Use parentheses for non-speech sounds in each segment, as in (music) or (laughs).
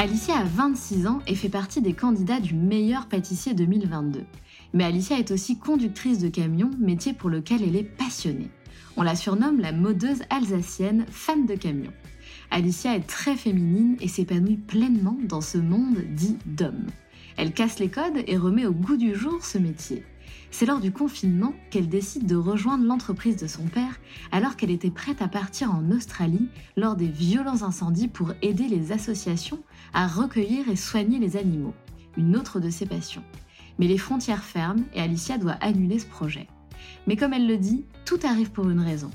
Alicia a 26 ans et fait partie des candidats du meilleur pâtissier 2022. Mais Alicia est aussi conductrice de camion, métier pour lequel elle est passionnée. On la surnomme la modeuse alsacienne fan de camion. Alicia est très féminine et s'épanouit pleinement dans ce monde dit d'hommes. Elle casse les codes et remet au goût du jour ce métier. C'est lors du confinement qu'elle décide de rejoindre l'entreprise de son père alors qu'elle était prête à partir en Australie lors des violents incendies pour aider les associations à recueillir et soigner les animaux, une autre de ses passions. Mais les frontières ferment et Alicia doit annuler ce projet. Mais comme elle le dit, tout arrive pour une raison.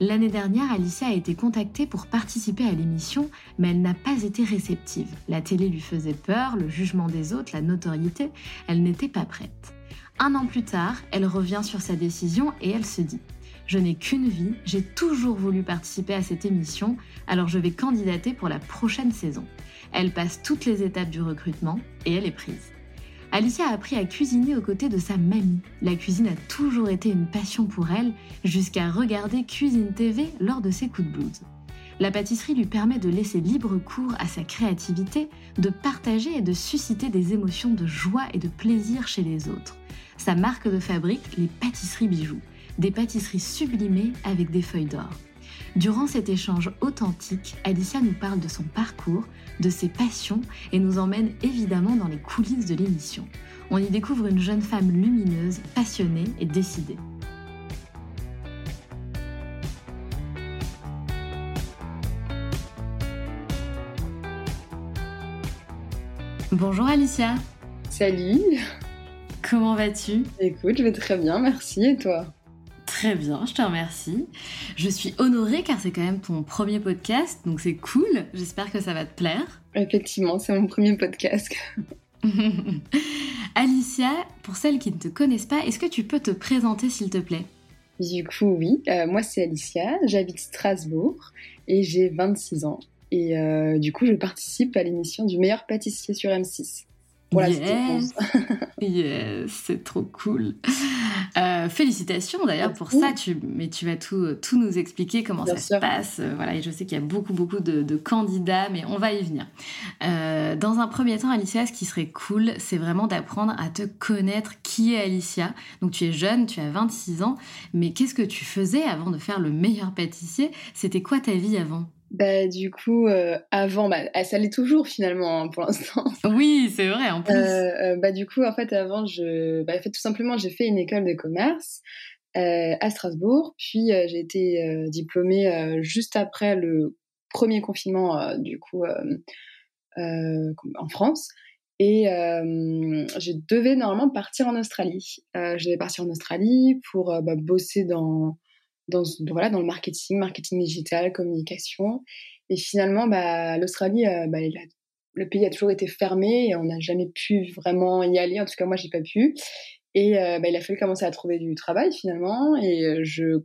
L'année dernière, Alicia a été contactée pour participer à l'émission, mais elle n'a pas été réceptive. La télé lui faisait peur, le jugement des autres, la notoriété, elle n'était pas prête. Un an plus tard, elle revient sur sa décision et elle se dit Je n'ai qu'une vie, j'ai toujours voulu participer à cette émission, alors je vais candidater pour la prochaine saison. Elle passe toutes les étapes du recrutement et elle est prise. Alicia a appris à cuisiner aux côtés de sa mamie. La cuisine a toujours été une passion pour elle, jusqu'à regarder Cuisine TV lors de ses coups de blues. La pâtisserie lui permet de laisser libre cours à sa créativité, de partager et de susciter des émotions de joie et de plaisir chez les autres. Sa marque de fabrique, les pâtisseries bijoux, des pâtisseries sublimées avec des feuilles d'or. Durant cet échange authentique, Alicia nous parle de son parcours, de ses passions et nous emmène évidemment dans les coulisses de l'émission. On y découvre une jeune femme lumineuse, passionnée et décidée. Bonjour Alicia. Salut. Comment vas-tu? Écoute, je vais très bien, merci. Et toi? Très bien, je te remercie. Je suis honorée car c'est quand même ton premier podcast, donc c'est cool. J'espère que ça va te plaire. Effectivement, c'est mon premier podcast. (laughs) (laughs) Alicia, pour celles qui ne te connaissent pas, est-ce que tu peux te présenter s'il te plaît? Du coup, oui. Euh, moi, c'est Alicia, j'habite Strasbourg et j'ai 26 ans. Et euh, du coup, je participe à l'émission du meilleur pâtissier sur M6 pour yes. (laughs) yes, c'est trop cool. Euh, félicitations d'ailleurs pour ça. Tu, mais tu vas tout, tout nous expliquer comment ça se passe. Euh, voilà, et je sais qu'il y a beaucoup, beaucoup de, candidats, mais on va y venir. Euh, dans un premier temps, Alicia, ce qui serait cool, c'est vraiment d'apprendre à te connaître qui est Alicia? Donc tu es jeune, tu as 26 ans, mais qu'est-ce que tu faisais avant de faire le meilleur pâtissier? C'était quoi ta vie avant? Bah, du coup, euh, avant, bah, ça l'est toujours finalement hein, pour l'instant. (laughs) Oui, c'est vrai en plus. Euh, euh, bah, du coup, en fait, avant, je, bah, en fait, tout simplement, j'ai fait une école de commerce à Strasbourg, puis j'ai été diplômée juste après le premier confinement, du coup, en France. Et je devais normalement partir en Australie. je devais partir en Australie pour bah, bosser dans dans, voilà, dans le marketing, marketing digital, communication. Et finalement, bah, l'Australie, euh, bah, le pays a toujours été fermé et on n'a jamais pu vraiment y aller. En tout cas, moi, j'ai pas pu. Et bah, il a fallu commencer à trouver du travail finalement. Et je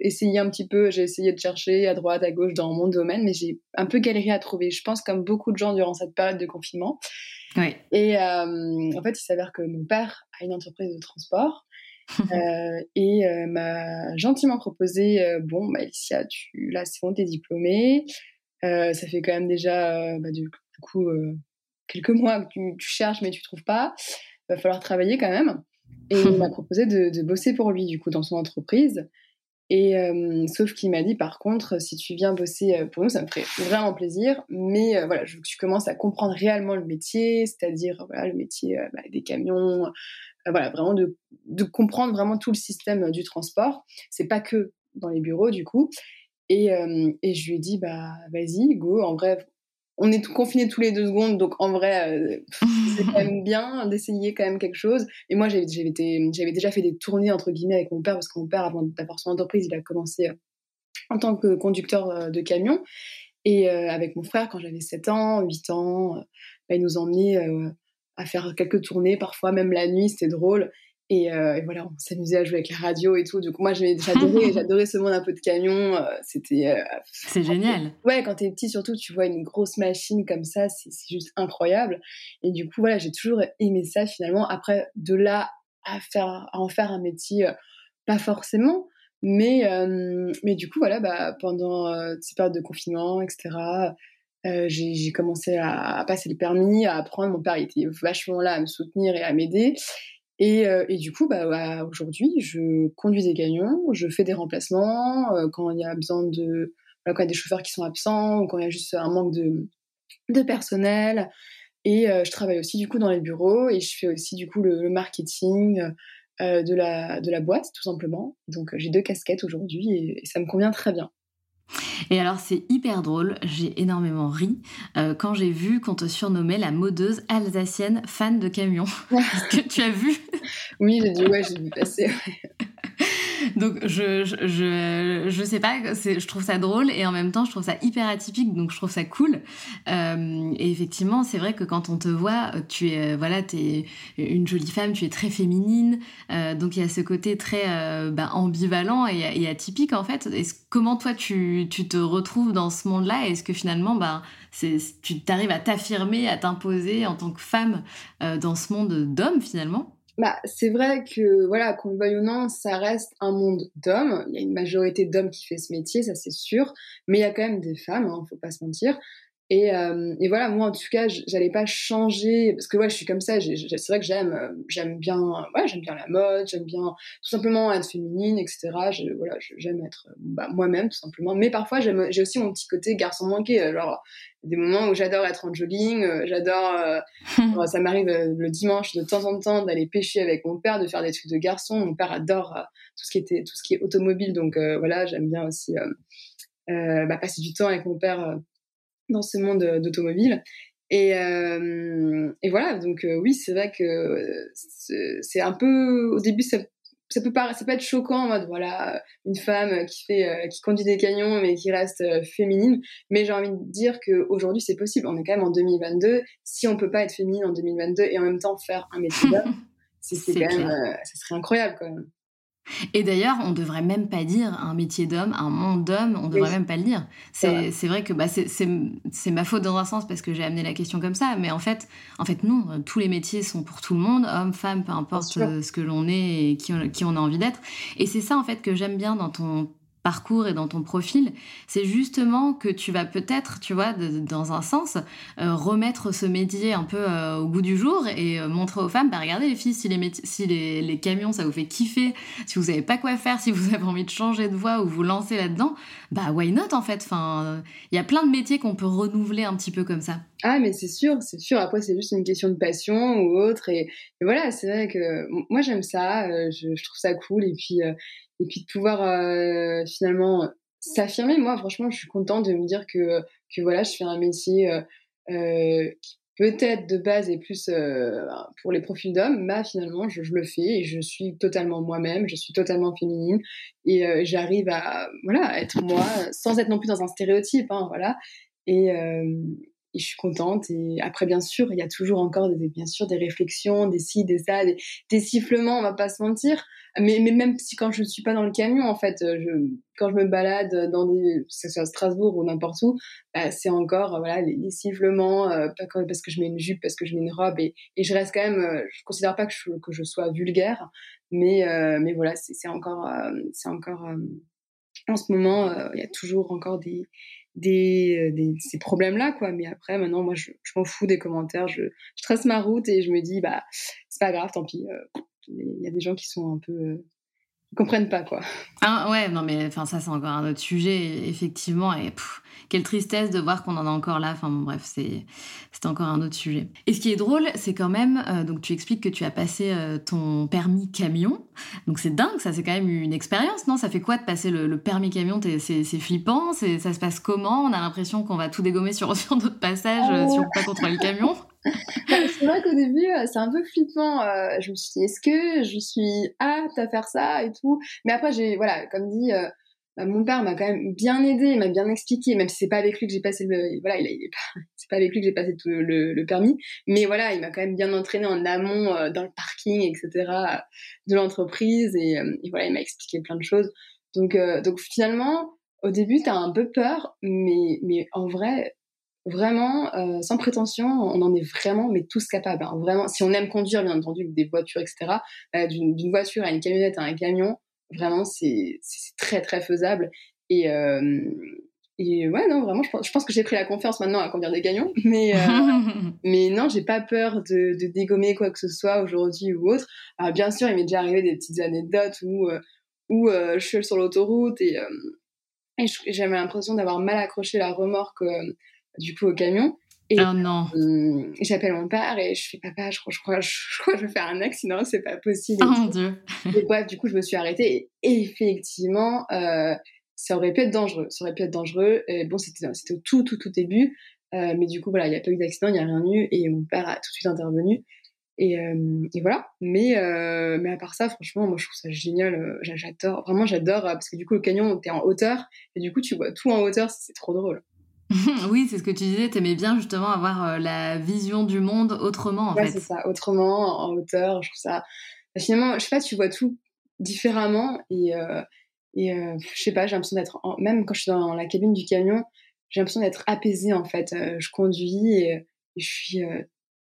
essayé un petit peu, j'ai essayé de chercher à droite, à gauche dans mon domaine, mais j'ai un peu galéré à trouver. Je pense comme beaucoup de gens durant cette période de confinement. Oui. Et euh, en fait, il s'avère que mon père a une entreprise de transport euh, et euh, m'a gentiment proposé bon, bah, Alicia, tu, là, c'est bon, t'es diplômée. ça fait quand même déjà, bah, du, coup, quelques mois que tu, tu, cherches, mais tu trouves pas. Va falloir travailler quand même. Et il m'a (laughs) proposé de, de, bosser pour lui, du coup, dans son entreprise. Et euh, sauf qu'il m'a dit par contre, si tu viens bosser euh, pour nous, ça me ferait vraiment plaisir. Mais euh, voilà, je veux que tu commences à comprendre réellement le métier, c'est-à-dire voilà le métier bah, des camions, voilà vraiment de, de, comprendre vraiment tout le système du transport. C'est pas que dans les bureaux du coup. Et, et je lui ai dit bah vas-y, go. En vrai, on est confinés tous les deux secondes, donc en vrai, euh, (laughs) c'est quand même bien d'essayer quand même quelque chose. Et moi, j'avais déjà fait des tournées, entre guillemets, avec mon père, parce que mon père, avant d'avoir son entreprise, il a commencé euh, en tant que conducteur euh, de camion. Et avec mon frère, quand j'avais 7 ans, 8 ans, bah, il nous emmenait à faire quelques tournées, parfois même la nuit, c'était drôle. Euh, et, voilà, on s'amusait à jouer avec la radio et tout. Du coup, moi, j'adorais, (laughs) j'adorais ce monde un peu de camion. Euh, c'était. Euh, c'est génial. Ouais, quand t'es petit, surtout, tu vois une grosse machine comme ça, c'est juste incroyable. Et du coup, voilà, j'ai toujours aimé ça finalement. Après, de là à faire, à en faire un métier, pas forcément. Mais, mais du coup, voilà, bah, pendant ces périodes de confinement, etc., j'ai commencé à, passer le permis, à apprendre. Mon père était vachement là à me soutenir et à m'aider. Et, euh, du coup, bah, aujourd'hui, je conduis des camions, je fais des remplacements euh, quand il y a besoin de, quand des chauffeurs qui sont absents ou quand il y a juste un manque de, personnel. Et euh, je travaille aussi du coup dans les bureaux et je fais aussi du coup le, marketing de la boîte tout simplement. Donc j'ai deux casquettes aujourd'hui et, ça me convient très bien. Et alors c'est hyper drôle, j'ai énormément ri euh, quand j'ai vu qu'on te surnommait la modeuse alsacienne fan de camions. (laughs) Est-ce que tu as vu? Oui, j'ai dit ouais, j'ai vu passer. Donc je, je, je, sais pas, je trouve ça drôle et en même temps je trouve ça hyper atypique, donc je trouve ça cool. Euh, et effectivement, c'est vrai que quand on te voit, tu es, euh, voilà, es une jolie femme, tu es très féminine, euh, donc il y a ce côté très bah, ambivalent et, atypique en fait. comment toi tu, tu, te retrouves dans ce monde-là? Est-ce que finalement, bah, tu t'arrives à t'affirmer, à t'imposer en tant que femme dans ce monde d'hommes finalement? Bah, c'est vrai que, voilà, qu'on le veuille ou non, ça reste un monde d'hommes. Il y a une majorité d'hommes qui fait ce métier, ça c'est sûr. Mais il y a quand même des femmes, hein, faut pas se mentir. Et, euh, et, voilà, moi en tout cas, j'allais pas changer parce que ouais, je suis comme ça. C'est vrai que j'aime, euh, j'aime bien, ouais, j'aime bien la mode, j'aime bien tout simplement être féminine, etc. voilà, j'aime être bah, moi-même tout simplement. Mais parfois, j'ai aussi mon petit côté garçon manqué. Euh, genre des moments où j'adore être en jogging, j'adore. (laughs) ça m'arrive le dimanche de temps en temps d'aller pêcher avec mon père, de faire des trucs de garçon. Mon père adore tout ce qui était, tout ce qui est automobile, donc voilà, j'aime bien aussi. Bah, passer du temps avec mon père dans ce monde euh, d'automobile. Et, euh, et, voilà, donc euh, oui, c'est vrai que c'est un peu, au début, ça, ça peut pas, ça peut être choquant en mode voilà, une femme qui fait, qui conduit des camions mais qui reste féminine. Mais j'ai envie de dire qu'aujourd'hui c'est possible. On est quand même en 2022. Si on peut pas être féminine en 2022 et en même temps faire un métier d'homme, (laughs) c'est quand même, ça serait incroyable quand même. Et d'ailleurs, on devrait même pas dire un métier d'homme, un monde d'homme, on devrait même pas le dire. C'est vrai que bah, c'est ma faute dans un sens parce que j'ai amené la question comme ça, mais en fait, en fait non, tous les métiers sont pour tout le monde, homme, femme, peu importe euh, ce que l'on est et qui qui on a envie d'être. Et c'est ça en fait que j'aime bien dans ton parcours et dans ton profil, c'est justement que tu vas peut-être, tu vois, dans un sens, euh, remettre ce métier un peu euh, au goût du jour et euh, montrer aux femmes, bah regardez les filles, si les, si les, camions ça vous fait kiffer, si vous savez pas quoi faire, si (laughs) vous avez envie de changer de voie ou vous lancer là-dedans, bah why not en fait? Enfin, il y a plein de métiers qu'on peut renouveler un petit peu comme ça. Ah mais c'est sûr, c'est sûr. Après c'est juste une question de passion ou autre et, voilà, c'est vrai que moi j'aime ça, je, je, trouve ça cool et puis et puis de pouvoir euh, finalement s'affirmer. Moi, franchement, je suis contente de me dire que, que voilà, je fais un métier euh, euh qui peut-être de base est plus euh, pour les profils d'hommes, mais finalement, je, je, le fais et je suis totalement moi-même, je suis totalement féminine et euh, j'arrive à voilà être moi sans être non plus dans un stéréotype, hein, voilà. Et et je suis contente. Et après, bien sûr, il y a toujours encore des, bien sûr des réflexions, des ci, des ça, des, sifflements, on va pas se mentir. Mais, même si quand je ne suis pas dans le camion, en fait, quand je me balade dans des, que ce soit à Strasbourg ou n'importe où, bah, c'est encore voilà les, sifflements, euh, parce que je mets une jupe, parce que je mets une robe, et, je reste quand même, euh, je considère pas que je, que je sois vulgaire, mais euh, mais voilà, c'est encore, c'est encore en ce moment, il y a toujours encore des des, des, ces problèmes-là, quoi. Mais après, maintenant, moi, je, je m'en fous des commentaires. Je, je, trace ma route et je me dis, bah, c'est pas grave, tant pis. Il y a des gens qui sont un peu comprennent pas quoi. Ah ouais, non mais enfin ça c'est encore un autre sujet effectivement et quelle tristesse de voir qu'on en a encore là. Enfin bon, bref, c'est c'est encore un autre sujet. Et ce qui est drôle, c'est quand même euh, donc tu expliques que tu as passé euh, ton permis camion. Donc c'est dingue, ça c'est quand même une expérience, non? Ça fait quoi de passer le, permis camion? C'est flippant, ça se passe comment? On a l'impression qu'on va tout dégommer sur (laughs) sur d'autres passages euh, si on peut pas contrôler le camion? C'est vrai qu'au début, euh, c'est un peu flippant. Euh, je me suis dit, est-ce que je suis apte à faire ça et tout? Mais après, j'ai, voilà, comme dit, euh, mon père m'a quand même bien aidé, m'a bien expliqué, même si c'est pas avec lui que j'ai passé le, voilà, il, (laughs) c'est pas avec lui que j'ai passé tout le, permis, mais voilà, il m'a quand même bien entraîné en amont dans le parking, etc. de l'entreprise et, et, voilà, il m'a expliqué plein de choses. Donc, donc finalement, au début, t'as un peu peur, mais, mais en vrai, vraiment, euh, sans prétention, on en est vraiment, mais tous capables. Hein. Vraiment, si on aime conduire, bien entendu, des voitures, etc., euh, d'une voiture à une camionnette à un camion, vraiment, c'est très, très faisable. Et, euh, et ouais, non, vraiment, je pense, je pense que j'ai pris la confiance maintenant à conduire des camions. (laughs) Mais, (laughs) mais non, j'ai pas peur de, de, dégommer quoi que ce soit aujourd'hui ou autre. Alors, bien sûr, il m'est déjà arrivé des petites anecdotes où, où je suis sur l'autoroute et, et j'avais l'impression d'avoir mal accroché la remorque du coup au camion. Et oh non. Euh, j'appelle mon père et je fais papa, je crois, je crois, je (laughs) crois que je vais faire un accident, c'est pas possible. Oh mon dieu. Et bref, du coup, je me suis arrêtée et effectivement, euh, ça aurait pu être dangereux. Ça aurait pu être dangereux. Et bon, c'était au tout, tout, tout début. Euh, mais du coup, voilà, il n'y a pas eu d'accident, il n'y a rien eu et mon père a tout de suite intervenu. Et, euh, et voilà. Mais, euh, mais à part ça, franchement, moi, je trouve ça génial. J'adore. Vraiment, j'adore parce que du coup, le canyon, t'es en hauteur et du coup, tu vois tout en hauteur. C'est trop drôle. (laughs) oui, c'est ce que tu disais, tu aimais bien justement avoir euh, la vision du monde autrement en ouais, fait. c'est ça, autrement, en hauteur, je trouve ça. Bah, finalement, je sais pas, tu vois tout différemment et, euh, et euh, je sais pas, j'ai l'impression d'être. Même quand je suis dans la cabine du camion, j'ai l'impression d'être apaisée en fait. je conduis et, je suis.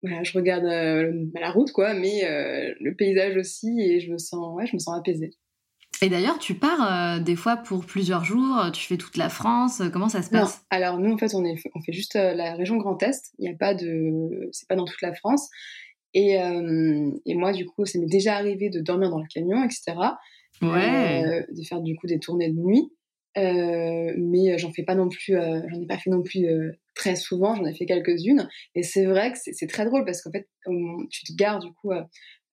voilà, je regarde la route quoi, mais le paysage aussi et je me sens, ouais, je me sens apaisée. Et d'ailleurs, tu pars euh, des fois pour plusieurs jours, euh, tu fais toute la France, euh, comment ça se passe? Alors nous, en fait, on, est, on fait juste la région Grand Est, il n'y a pas de... c'est pas dans toute la France. Et, et moi, du coup, ça m'est déjà arrivé de dormir dans le camion, etc. Ouais. de faire du coup des tournées de nuit. mais j'en fais pas non plus, j'en ai pas fait non plus très souvent, j'en ai fait quelques-unes. Et c'est vrai que c'est très drôle parce qu'en fait, tu te gares du coup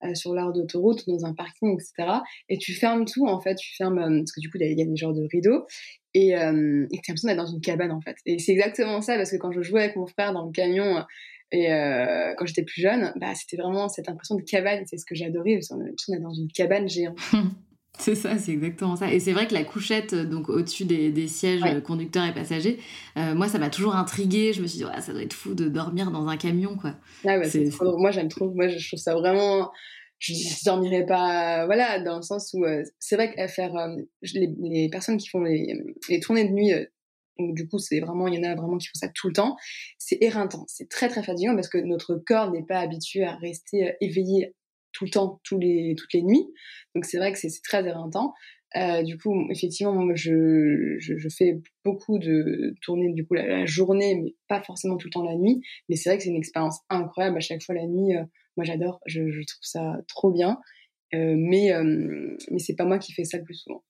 euh, sur l'art d'autoroute, dans un parking, etc. Et tu fermes tout, en fait, tu fermes, euh, parce que du coup, il y a des genres de rideaux, et euh, tu as l'impression d'être dans une cabane, en fait. Et c'est exactement ça, parce que quand je jouais avec mon frère dans le camion, et euh, quand j'étais plus jeune, bah, c'était vraiment cette impression de cabane, c'est ce que j'adorais, parce qu'on d'être dans une cabane géante. (laughs) C'est ça, c'est exactement ça. Et c'est vrai que la couchette, donc au-dessus des, sièges conducteurs et passagers, moi, ça m'a toujours intrigué. Je me suis dit, ça doit être fou de dormir dans un camion, quoi. Ah moi, j'aime trop. Moi, je trouve ça vraiment. Je ne dormirais pas, voilà, dans le sens où euh, c'est vrai qu'à faire euh, les, personnes qui font les, les tournées de nuit, euh, donc du coup, c'est vraiment, il y en a vraiment qui font ça tout le temps. C'est éreintant, c'est très très fatigant parce que notre corps n'est pas habitué à rester éveillé tout le temps, tous les, toutes les nuits. Donc c'est vrai que c'est très éreintant. Euh, du coup, effectivement, moi, je, je, fais beaucoup de tournées du coup la, journée, mais pas forcément tout le temps la nuit. Mais c'est vrai que c'est une expérience incroyable à chaque fois la nuit. Euh, moi, j'adore, je, je, trouve ça trop bien. Euh, mais mais c'est pas moi qui fais ça le plus souvent.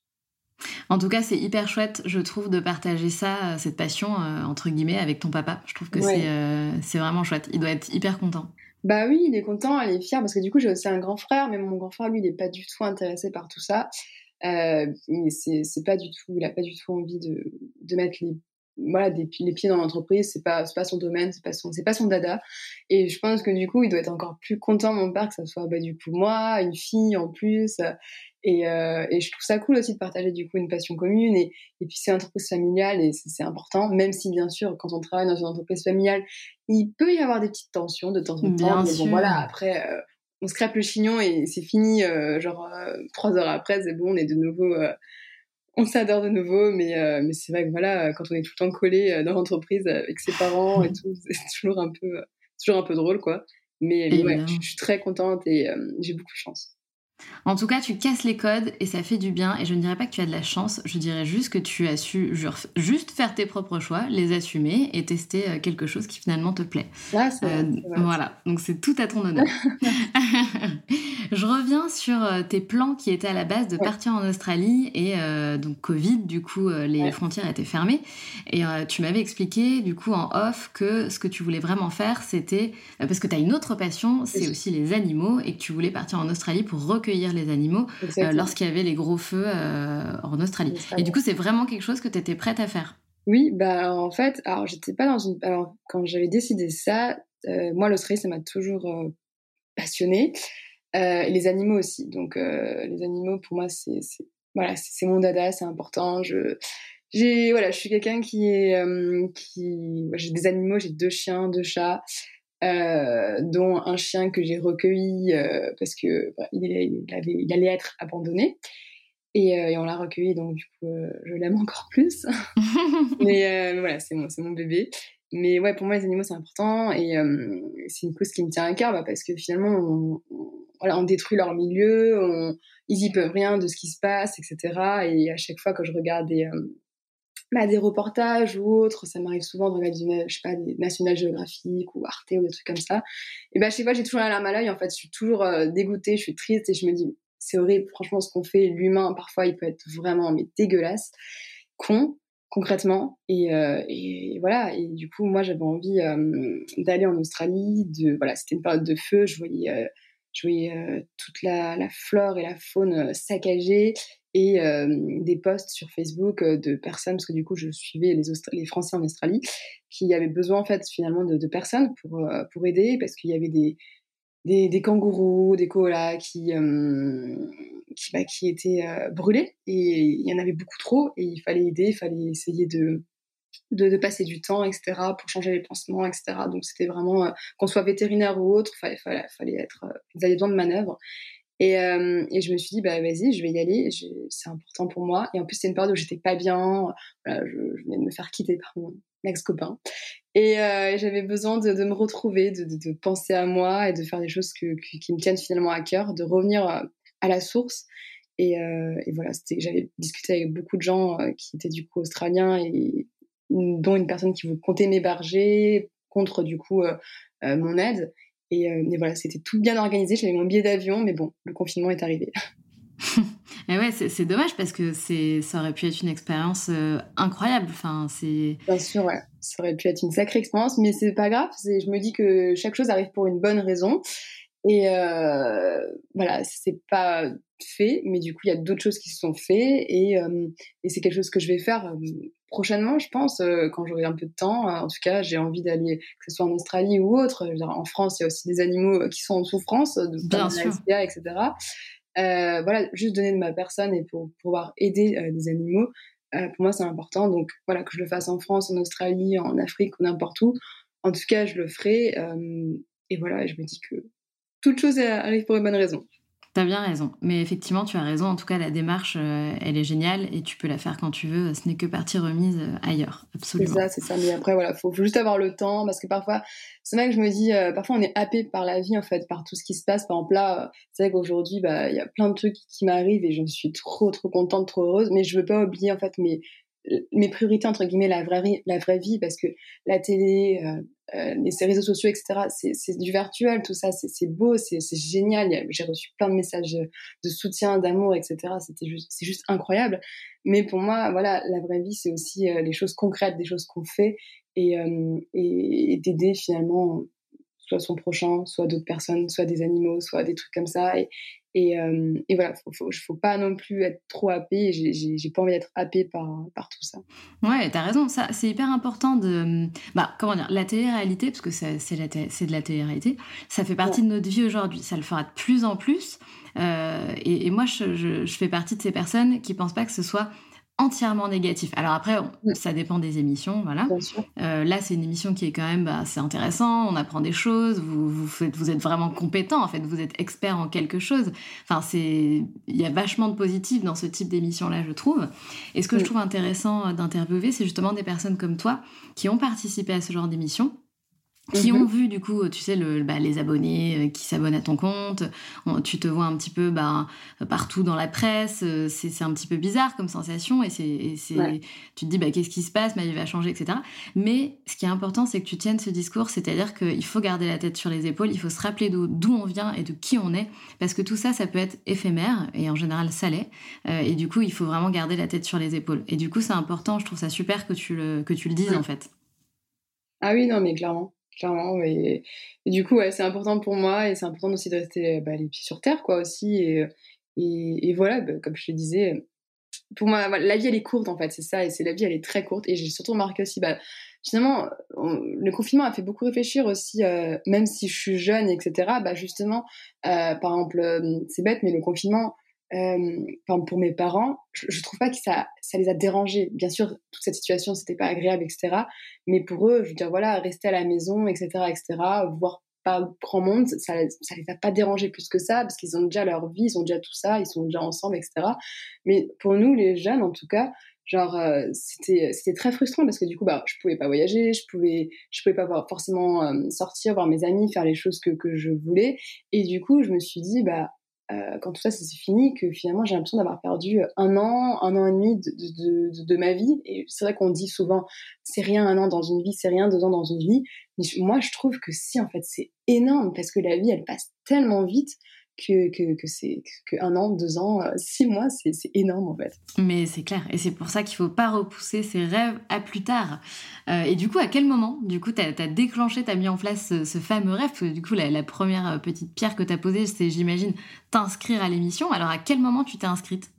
En tout cas, c'est hyper chouette, je trouve, de partager ça, cette passion entre guillemets, avec ton papa. Je trouve que c'est c'est vraiment chouette. Il doit être hyper content. Bah oui, il est content, il est fier parce que du coup j'ai aussi un grand frère, mais mon grand frère lui il n'est pas du tout intéressé par tout ça. Euh, c'est pas du tout, il a pas du tout envie de, de mettre les voilà des, les pieds dans l'entreprise, c'est pas pas son domaine, c'est pas son c'est pas son dada. Et je pense que du coup il doit être encore plus content mon père que ça soit bah du coup moi, une fille en plus. Et, et, je trouve ça cool aussi de partager du coup une passion commune. Et, et puis c'est une entreprise familiale et c'est important, même si bien sûr quand on travaille dans une entreprise familiale, il peut y avoir des petites tensions de temps en temps. Bien mais bon voilà, après on se crêpe le chignon et c'est fini. genre trois heures après, c'est bon, on est de nouveau on s'adore de nouveau, mais, euh, mais c'est vrai que voilà, quand on est tout le temps collé euh, dans l'entreprise avec ses parents et (laughs) tout, c'est toujours un peu, toujours un peu drôle, quoi. Mais, ouais, je, suis très contente et euh, j'ai beaucoup de chance. En tout cas, tu casses les codes et ça fait du bien. Et je ne dirais pas que tu as de la chance, je dirais juste que tu as su juste faire tes propres choix, les assumer et tester euh, quelque chose qui finalement te plaît. Ah, euh, voilà, donc c'est tout à ton honneur. (laughs) je reviens sur euh, tes plans qui étaient à la base de partir en Australie et donc Covid, du coup, les frontières étaient fermées. Et tu m'avais expliqué, du coup, en off, que ce que tu voulais vraiment faire, c'était. parce que tu as une autre passion, c'est aussi les animaux et que tu voulais partir en Australie pour recueillir les animaux euh, lorsqu'il y avait les gros feux euh, en Australie. Et du coup, c'est vraiment quelque chose que tu étais prête à faire? Oui, bah en fait, alors j'étais pas dans une. Alors quand j'avais décidé ça, euh, moi l'Australie, ça m'a toujours passionnée. et les animaux aussi. Donc les animaux, pour moi, c'est voilà, c'est mon dada, c'est important. Je j'ai voilà, je suis quelqu'un qui est qui j'ai des animaux, j'ai deux chiens, deux chats. Euh, dont un chien que j'ai recueilli euh, parce que bah, il, il, avait, il, allait être abandonné. Et, euh, et on l'a recueilli, donc du coup, je l'aime encore plus. (laughs) mais voilà, c'est mon, mon bébé. Mais ouais, pour moi, les animaux, c'est important. Et c'est une cause qui me tient à cœur bah, parce que finalement, on, voilà, on détruit leur milieu, on, ils y peuvent rien de ce qui se passe, etc. Et à chaque fois que je regarde des, bah, des reportages ou autres, ça m'arrive souvent de regarder, je sais pas, des National Geographic ou Arte ou des trucs comme ça. Et bah, je sais pas, j'ai toujours la larme à l'œil, en fait, je suis toujours euh, dégoûtée, je suis triste et je me dis, c'est horrible, franchement, ce qu'on fait, l'humain, parfois, il peut être vraiment, mais dégueulasse, con, concrètement. Et, euh, et voilà, et du coup, moi, j'avais envie euh, d'aller en Australie, de, voilà, c'était une période de feu, je voyais, je voyais toute la, la, flore et la faune saccagée et des posts sur Facebook de personnes, parce que du coup je suivais les, Français en Australie, qui avaient besoin en fait finalement de, personnes pour, pour aider, parce qu'il y avait des, des, kangourous, des koalas qui, qui, bah, qui, étaient brûlés, et il y en avait beaucoup trop, et il fallait aider, il fallait essayer de, de, passer du temps, etc., pour changer les pansements, etc. Donc c'était vraiment, qu'on soit vétérinaire ou autre, il fallait, fallait, être, ils avaient besoin de manœuvres. Et, euh, et, je me suis dit, bah vas-y, je vais y aller, c'est important pour moi. Et en plus, c'est une période où j'étais pas bien, voilà, je, je, venais de me faire quitter par mon ex-copain. Et, euh, j'avais besoin de, me retrouver, de, de, penser à moi et de faire des choses que, qui me tiennent finalement à cœur, de revenir euh, à la source. Et, euh, et voilà, j'avais discuté avec beaucoup de gens euh, qui étaient du coup australiens et dont une personne qui comptait m'héberger contre du coup euh, mon aide. Et, euh, voilà, c'était tout bien organisé. J'avais mon billet d'avion, mais bon, le confinement est arrivé. (laughs) et ouais, c'est dommage parce que ça aurait pu être une expérience euh, incroyable. Enfin, c'est. Bien sûr, ouais. Ça aurait pu être une sacrée expérience, mais c'est pas grave. Je me dis que chaque chose arrive pour une bonne raison. Et euh, voilà, c'est pas fait, mais du coup, il y a d'autres choses qui se sont faites et, euh, et c'est quelque chose que je vais faire prochainement, je pense, euh, quand j'aurai un peu de temps. En tout cas, j'ai envie d'aller, que ce soit en Australie ou autre. en France, il y a aussi des animaux qui sont en souffrance, de Bien sûr. SPA, etc. voilà, juste donner de ma personne et pour, pouvoir aider des animaux, pour moi, c'est important. Donc, voilà, que je le fasse en France, en Australie, en Afrique ou n'importe où. En tout cas, je le ferai. et voilà, je me dis que toute chose arrive pour une bonne raison. T'as bien raison. Mais effectivement, tu as raison. En tout cas, la démarche, euh, elle est géniale et tu peux la faire quand tu veux. Ce n'est que partie remise euh, ailleurs. Absolument. C'est ça, c'est ça. Mais après, voilà, faut, faut juste avoir le temps parce que parfois, c'est vrai que je me dis, euh, parfois on est happé par la vie, en fait, par tout ce qui se passe. Par exemple, là, c'est vrai qu'aujourd'hui, bah, il y a plein de trucs qui m'arrivent et je suis trop, trop contente, trop heureuse. Mais je veux pas oublier, en fait, mes, mes priorités entre guillemets la vraie la vraie vie parce que la télé euh, euh les réseaux sociaux etc c'est du virtuel tout ça c'est beau c'est génial j'ai reçu plein de messages de soutien d'amour etc c'était c'est juste incroyable mais pour moi voilà la vraie vie c'est aussi euh, les choses concrètes des choses qu'on fait et, euh, et d'aider finalement soit son prochain, soit d'autres personnes, soit des animaux, soit des trucs comme ça. Et, et, euh, et voilà, faut, faut, faut, pas non plus être trop happé. J'ai pas envie d'être happé par, par tout ça. Ouais, t'as raison. Ça, c'est hyper important de. Bah, comment dire, la télé-réalité, parce que c'est de la télé-réalité, ça fait partie de notre vie aujourd'hui. Ça le fera de plus en plus. Euh, Et, moi, je, fais partie de ces personnes qui pensent pas que ce soit entièrement négatif. Alors après, mm. ça dépend des émissions, voilà. Euh, là, c'est une émission qui est quand même, bah, c'est intéressant, on apprend des choses, vous, vous, vous êtes vraiment compétent, en fait, vous êtes expert en quelque chose. Enfin, c'est, il y a vachement de positif dans ce type d'émission-là, je trouve. Et ce que je mm. trouve intéressant d'interviewer, c'est justement des personnes comme toi qui ont participé à ce genre d'émission qui ont mhm. vu du coup, tu sais, le, bah, les abonnés euh, qui s'abonnent à ton compte, tu te vois un petit peu bah, partout dans la presse, euh, c'est un petit peu bizarre comme sensation et, c'est tu te dis bah, qu'est-ce qui se passe, ma vie va changer, etc. Mais ce qui est important, c'est que tu tiennes ce discours, c'est-à-dire qu'il faut garder la tête sur les épaules, il faut se rappeler d'où on vient et de qui on est, parce que tout ça, ça peut être éphémère et en général ça l'est, euh, et du coup, il faut vraiment garder la tête sur les épaules. Et du coup, c'est important, je trouve ça super que tu le, que tu le dises en fait. Ah oui, non, mais clairement clairement. Et, du coup, ouais, c'est important pour moi et c'est important aussi de rester bah, les pieds sur terre, quoi, aussi. Et, et, voilà, bah, comme je te disais, pour moi, la vie, elle est courte, en fait, c'est ça. Et c'est la vie, elle est très courte. Et j'ai surtout remarqué aussi, bah, finalement, le confinement a fait beaucoup réfléchir aussi, euh, même si je suis jeune, etc. Bah, justement, euh, par exemple, euh, c'est bête, mais le confinement, euh, pour mes parents, je, je, trouve pas que ça, ça les a dérangés. Bien sûr, toute cette situation, c'était pas agréable, etc. Mais pour eux, je veux dire, voilà, rester à la maison, etc., etc., voir pas grand monde, ça, ça les a pas dérangés plus que ça, parce qu'ils ont déjà leur vie, ils ont déjà tout ça, ils sont déjà ensemble, etc. Mais pour nous, les jeunes, en tout cas, genre euh, c'était c'était très frustrant parce que du coup bah je pouvais pas voyager je pouvais je pouvais pas forcément euh, sortir voir mes amis faire les choses que que je voulais et du coup je me suis dit bah euh, quand tout ça, c'est fini, que finalement j'ai l'impression d'avoir perdu un an, un an et demi de, de, de, ma vie. Et c'est vrai qu'on dit souvent, c'est rien un an dans une vie, c'est rien deux ans dans une vie. Mais moi, je trouve que si, en fait, c'est énorme parce que la vie, elle passe tellement vite que, que, que c'est qu'un an, deux ans, euh, six mois, c'est énorme en fait. Mais c'est clair, et c'est pour ça qu'il faut pas repousser ses rêves à plus tard. Euh, et du coup, à quel moment, du coup, tu as, déclenché, tu as mis en place ce, fameux rêve? Parce que du coup, la, première euh, petite pierre que tu as posée, c'est, j'imagine, t'inscrire à l'émission. Alors, à quel moment tu t'es inscrite?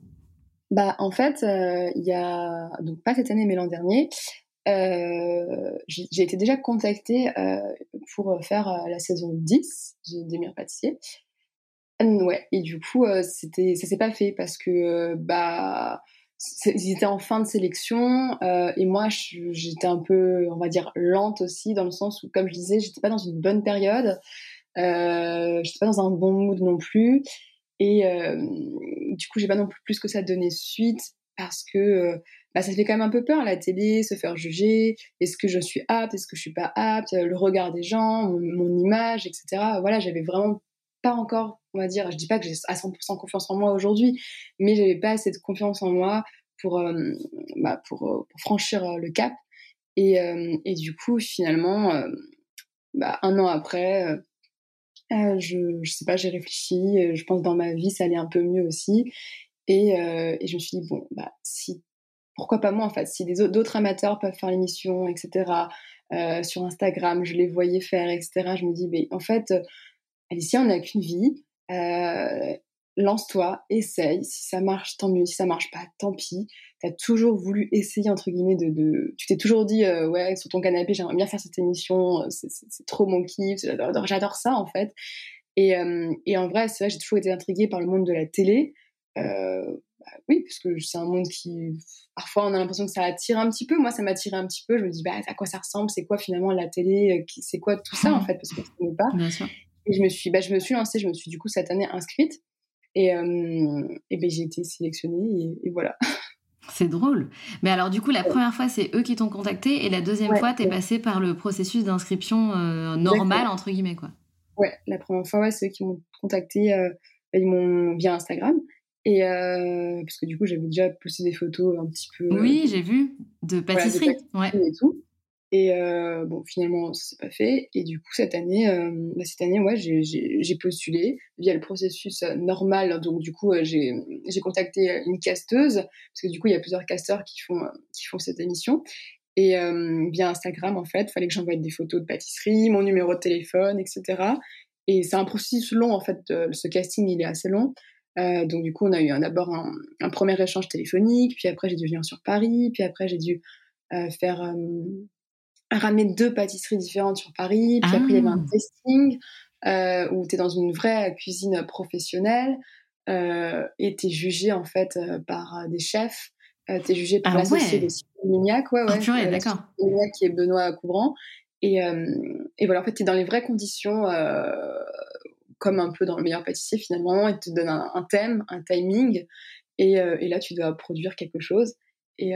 Bah, en fait, il y a, donc pas cette année, mais l'an dernier, j'ai été déjà contactée pour faire la saison 10 des meilleurs pâtissiers. Ouais, et du coup, euh, c'était, ça s'est pas fait parce que euh, bah, ils étaient en fin de sélection euh, et moi, j'étais un peu, on va dire, lente aussi dans le sens où, comme je disais, j'étais pas dans une bonne période, euh, j'étais pas dans un bon mood non plus, et du coup, j'ai pas non plus plus que ça donné suite parce que bah, ça fait quand même un peu peur la télé, se faire juger, est-ce que je suis apte, est-ce que je suis pas apte, le regard des gens, mon, mon image, etc. Voilà, j'avais vraiment pas encore, on va dire, je dis pas que j'ai à 100% confiance en moi aujourd'hui, mais j'avais pas assez de confiance en moi pour, euh, bah, euh, pour, franchir euh, le cap. Et, et du coup, finalement, bah, un an après, je, je sais pas, j'ai réfléchi, je pense dans ma vie, ça allait un peu mieux aussi. Et, et je me suis dit, bon, bah, si, pourquoi pas moi en fait, si d'autres amateurs peuvent faire l'émission, etc., sur Instagram, je les voyais faire, etc., je me dis, mais en fait, Alicia, on n'a qu'une vie. Euh, lance-toi, essaye. Si ça marche, tant mieux. Si ça marche pas, tant pis. Tu as toujours voulu essayer, entre guillemets, de. Tu t'es toujours dit, euh, ouais, sur ton canapé, j'aimerais bien faire cette émission. C'est trop mon kiff. J'adore ça, en fait. Et, euh, et en vrai, c'est vrai, j'ai toujours été intriguée par le monde de la télé. Bah oui, parce que c'est un monde qui, parfois, on a l'impression que ça attire un petit peu. Moi, ça m'attirait un petit peu. Je me dis, bah, à quoi ça ressemble? C'est quoi finalement la télé? C'est quoi tout ça, en (laughs) fait? Parce que je ne connais pas. Bien sûr. Et je me suis, bah, je me suis lancée, je me suis du coup cette année inscrite. Et, euh, et ben, j'ai été sélectionnée et, voilà. (laughs) C'est drôle. Mais alors, du coup, la première fois, c'est eux qui t'ont contacté et la deuxième fois, tu es passé par le processus d'inscription euh, normal, entre guillemets, quoi. Ouais, la première fois, ouais, c'est eux qui m'ont contacté euh, ils m'ont via Instagram. Et parce que du coup, j'avais déjà posté des photos un petit peu. Oui, j'ai vu, de pâtisserie. ouais. et tout. Et euh, bon, finalement, ça s'est pas fait. Et du coup, cette année, euh, bah, cette année, ouais, j'ai postulé via le processus euh, normal. Donc, du coup, j'ai contacté une casteuse parce que du coup, il y a plusieurs casteurs qui font qui font cette émission. Et via Instagram, en fait, fallait que j'envoie des photos de pâtisserie, mon numéro de téléphone, etc. Et c'est un processus long, en fait. ce casting, il est assez long. donc, du coup, on a eu d'abord un, un, premier échange téléphonique, puis après, j'ai dû venir sur Paris, puis après, j'ai dû faire ramener deux pâtisseries différentes sur Paris. Puis après, il y avait un ah. testing euh, où tu es dans une vraie cuisine professionnelle. et t'es jugé en fait par des chefs. t'es jugé par ah l'associé ouais. de Mignac, ouais, ouais. Ah, d'accord. Mignac qui est Benoît Couvrant. Et, et voilà, en fait, t'es dans les vraies conditions comme un peu dans le meilleur pâtissier finalement, il te donne un, thème, un timing, et, et, là tu dois produire quelque chose. Et,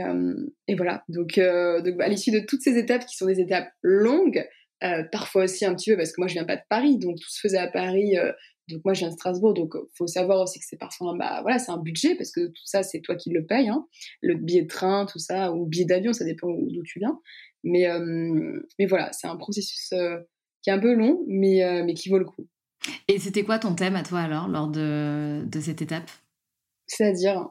et voilà, donc, donc à l'issue de toutes ces étapes qui sont des étapes longues, parfois aussi un petit peu parce que moi je viens pas de Paris, donc tout se faisait à Paris. donc moi je viens de Strasbourg, donc faut savoir aussi que c'est parfois bah voilà c'est un budget parce que tout ça c'est toi qui le payes, hein, le billet de train, tout ça ou billet d'avion, ça dépend d'où tu viens. Mais mais voilà c'est un processus qui est un peu long, mais mais qui vaut le coup. Et c'était quoi ton thème à toi alors lors de, de cette étape? C'est-à-dire?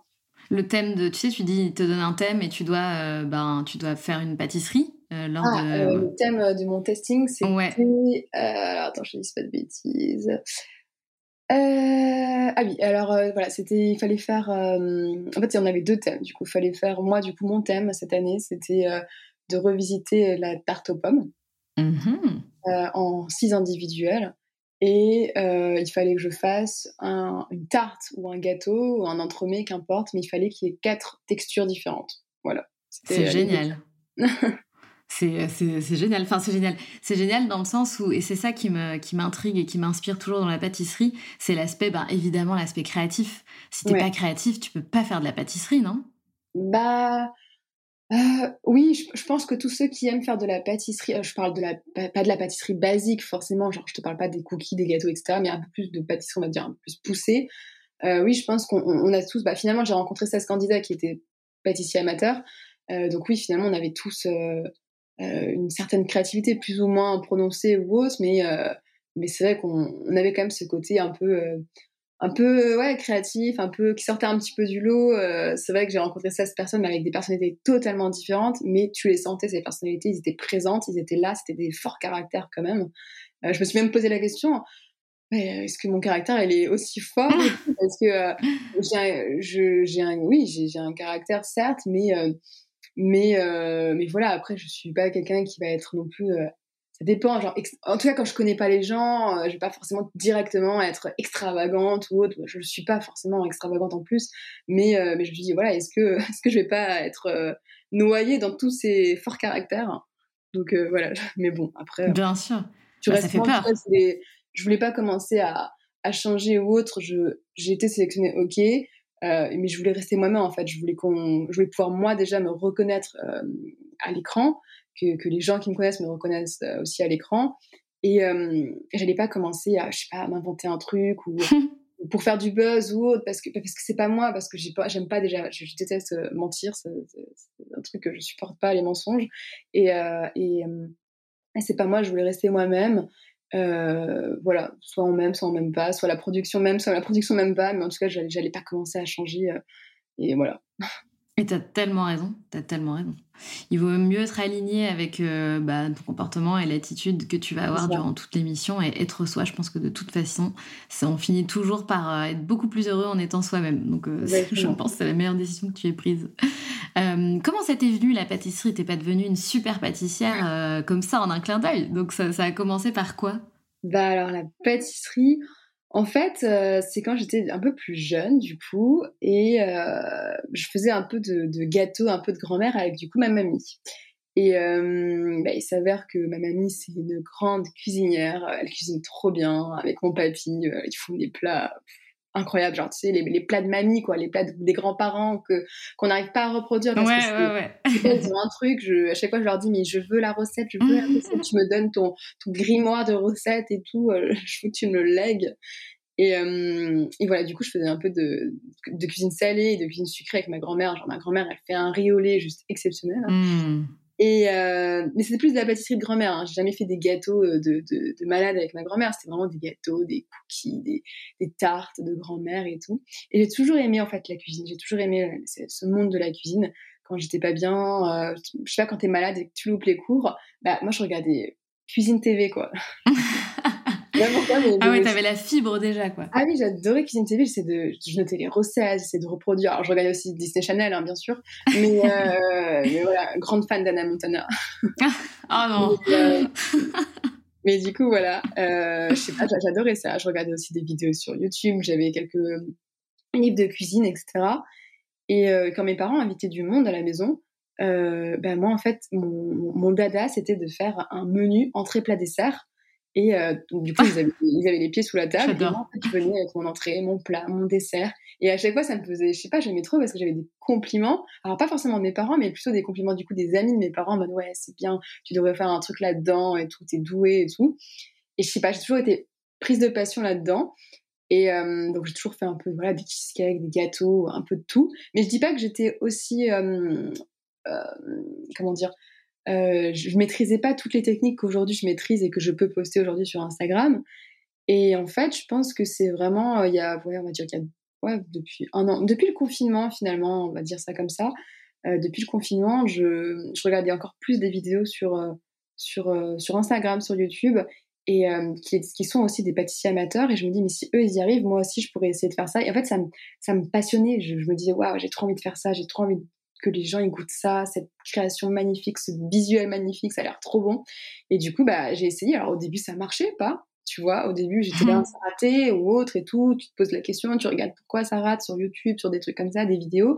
Le thème de, tu sais, tu dis, il te donne un thème et tu dois, euh, ben, tu dois faire une pâtisserie euh, lors ah, de... Euh, le thème de mon testing, c'était... Ouais. alors attends, je ne dis pas de bêtises. ah oui, alors voilà, c'était, il fallait faire... en fait, il y en avait deux thèmes, du coup, il fallait faire... Moi, du coup, mon thème cette année, c'était de revisiter la tarte aux pommes mmh en six individuels. Et euh, il fallait que je fasse un, une tarte ou un gâteau ou un entremets, qu'importe, mais il fallait qu'il y ait quatre textures différentes. Voilà. C'est génial. (laughs) c'est génial. Enfin, c'est génial. C'est génial dans le sens où, et c'est ça qui m'intrigue qui et qui m'inspire toujours dans la pâtisserie, c'est l'aspect, ben, évidemment, l'aspect créatif. Si t'es ouais. pas créatif, tu peux pas faire de la pâtisserie, non? Bah, euh, oui, je, pense que tous ceux qui aiment faire de la pâtisserie, euh, je parle de la pas de la pâtisserie basique forcément, genre je te parle pas des cookies, des gâteaux, etc., mais un peu plus de pâtisserie, on va dire un peu plus poussée. Euh, oui, je pense qu'on on a tous, bah finalement j'ai rencontré 16 candidats qui étaient pâtissiers amateurs, euh, donc oui, finalement on avait tous euh, euh, une certaine créativité plus ou moins prononcée ou autre, mais mais c'est vrai qu'on on avait quand même ce côté un peu un peu ouais créatif, un peu qui sortait un petit peu du lot. Euh, c'est vrai que j'ai rencontré 16 personnes mais avec des personnalités totalement différentes, mais tu les sentais ces personnalités, ils étaient présentes, ils étaient là, c'était des forts caractères quand même. Euh, je me suis même posé la question est-ce que mon caractère il est aussi fort? (laughs) (laughs) Parce que euh, j'ai un, oui j'ai un caractère certes, mais mais mais voilà après je suis pas quelqu'un qui va être non plus ça dépend. Genre, en tout cas, quand je connais pas les gens, euh, je vais pas forcément directement être extravagante ou autre. Je suis pas forcément extravagante en plus, mais, euh, mais je me suis dit, voilà, est-ce que, (laughs) est-ce que je vais pas être euh, noyée dans tous ces forts caractères? Donc euh, voilà, (laughs) mais bon, après. Bien sûr. Tu bah, ça fait peur. Des... Je voulais pas commencer à, à changer ou autre. Je, j'ai été sélectionnée, ok. mais je voulais rester moi-même en fait. Je voulais qu'on, je voulais pouvoir moi déjà me reconnaître à l'écran que, que, les gens qui me connaissent me reconnaissent euh, aussi à l'écran. Et euh, j'allais pas commencer à, je sais pas, m'inventer un truc ou (laughs) pour faire du buzz ou autre parce que parce que c'est pas moi parce que j'ai pas j'aime pas déjà je, je déteste euh, mentir c'est un truc que je supporte pas les mensonges. Et euh, et, euh, et c'est pas moi je voulais rester moi-même. Voilà soit on m'aime soit on m'aime pas soit la production même soit la production m'aime pas mais en tout cas j'allais pas commencer à changer et voilà (laughs) et t'as tellement raison, t'as tellement raison. Il vaut mieux être aligné avec euh, bah, ton comportement et l'attitude que tu vas avoir durant toute l'émission et être soi. Je pense que de toute façon, on finit toujours par euh, être beaucoup plus heureux en étant soi-même. Donc, euh, (laughs) je pense que c'est la meilleure décision que tu aies prise. Comment ça t'est venu la pâtisserie? T'es pas devenue une super pâtissière comme ça en un clin d'œil? Donc, ça, ça a commencé par quoi? Bah alors la pâtisserie. En fait, euh, c'est quand j'étais un peu plus jeune, du coup, et euh, je faisais un peu de, gâteau, un peu de grand-mère avec, du coup, ma mamie. Et euh, bah, il s'avère que ma mamie, c'est une grande cuisinière. Elle cuisine trop bien avec mon papy. ils font des plats incroyables, genre, tu sais, les, les, plats de mamie, quoi, les plats des grands-parents que qu'on n'arrive pas à reproduire. Parce ouais, que ouais, ouais. (laughs) Ils ont un truc, je, à chaque fois, je leur dis, mais je veux la recette, je veux la recette, tu me donnes ton, ton grimoire de recettes et tout, euh, (laughs) je veux que tu me le lègues. Et, euh, et, voilà, du coup, je faisais un peu de, de cuisine salée et de cuisine sucrée avec ma grand-mère. Genre, ma grand-mère, elle fait un riz au lait juste exceptionnel. Hein. Mmh. Et euh, mais c'était plus de la pâtisserie de grand-mère. Hein. J'ai jamais fait des gâteaux de, de, de malade avec ma grand-mère. C'était vraiment des gâteaux, des cookies, des, des tartes de grand-mère et tout. Et j'ai toujours aimé en fait la cuisine. J'ai toujours aimé ce monde de la cuisine. Quand j'étais pas bien, euh, je sais pas, quand t'es malade et que tu loupes les cours, bah moi je regardais Cuisine TV quoi. (laughs) ah ouais, t'avais la fibre déjà, quoi. Ah oui, j'adorais Cuisine TV. J'essaie de, je notais les recettes, j'essaie de reproduire. Alors, je regardais aussi Disney Channel, hein, bien sûr. Mais, euh, (laughs) mais, voilà, grande fan d'Anna Montana. oh (laughs) non. mais, euh, mais, du coup, voilà, euh, je sais pas, j'adorais ça. Je regardais aussi des vidéos sur YouTube. J'avais quelques livres de cuisine, etc. Et quand mes parents invitaient du monde à la maison, ben moi, en fait, mon, mon dada, c'était de faire un menu entrée, plat, dessert et euh, du coup, ils, avaient, les pieds sous la table. Et moi, je venais avec mon entrée, mon plat, mon dessert. Et à chaque fois, ça me faisait, je sais pas, j'aimais trop parce que j'avais des compliments. Alors, pas forcément de mes parents, mais plutôt des compliments du coup des amis de mes parents en mode ouais, c'est bien, tu devrais faire un truc là-dedans et tout, t'es doué et tout. Et je sais pas, j'ai toujours été prise de passion là-dedans. Et euh, donc, j'ai toujours fait un peu, voilà, des cheesecakes, des gâteaux, un peu de tout. Mais je dis pas que j'étais aussi, euh, comment dire, euh, je maîtrisais pas toutes les techniques qu'aujourd'hui je maîtrise et que je peux poster aujourd'hui sur Instagram. Et en fait, je pense que c'est vraiment, euh, il y a, on va dire qu'il y a, ouais, depuis un an, depuis le confinement finalement, on va dire ça comme ça. Euh, depuis le confinement, je, je, regardais encore plus des vidéos sur, euh, sur, euh, sur Instagram, sur YouTube, et qui, qui, sont aussi des pâtissiers amateurs. Et je me dis, mais si eux, ils y arrivent, moi aussi, je pourrais essayer de faire ça. Et en fait, ça me, ça me passionnait. Je, je me disais, waouh, j'ai trop envie de faire ça, j'ai trop envie de que les gens écoutent ça, cette création magnifique, ce visuel magnifique, ça a l'air trop bon. Et du coup, bah, j'ai essayé. Alors au début, ça marchait pas. Tu vois, au début, j'étais là, ça raté ou autre et tout. Tu te poses la question, tu regardes pourquoi ça rate sur YouTube, sur des trucs comme ça, des vidéos.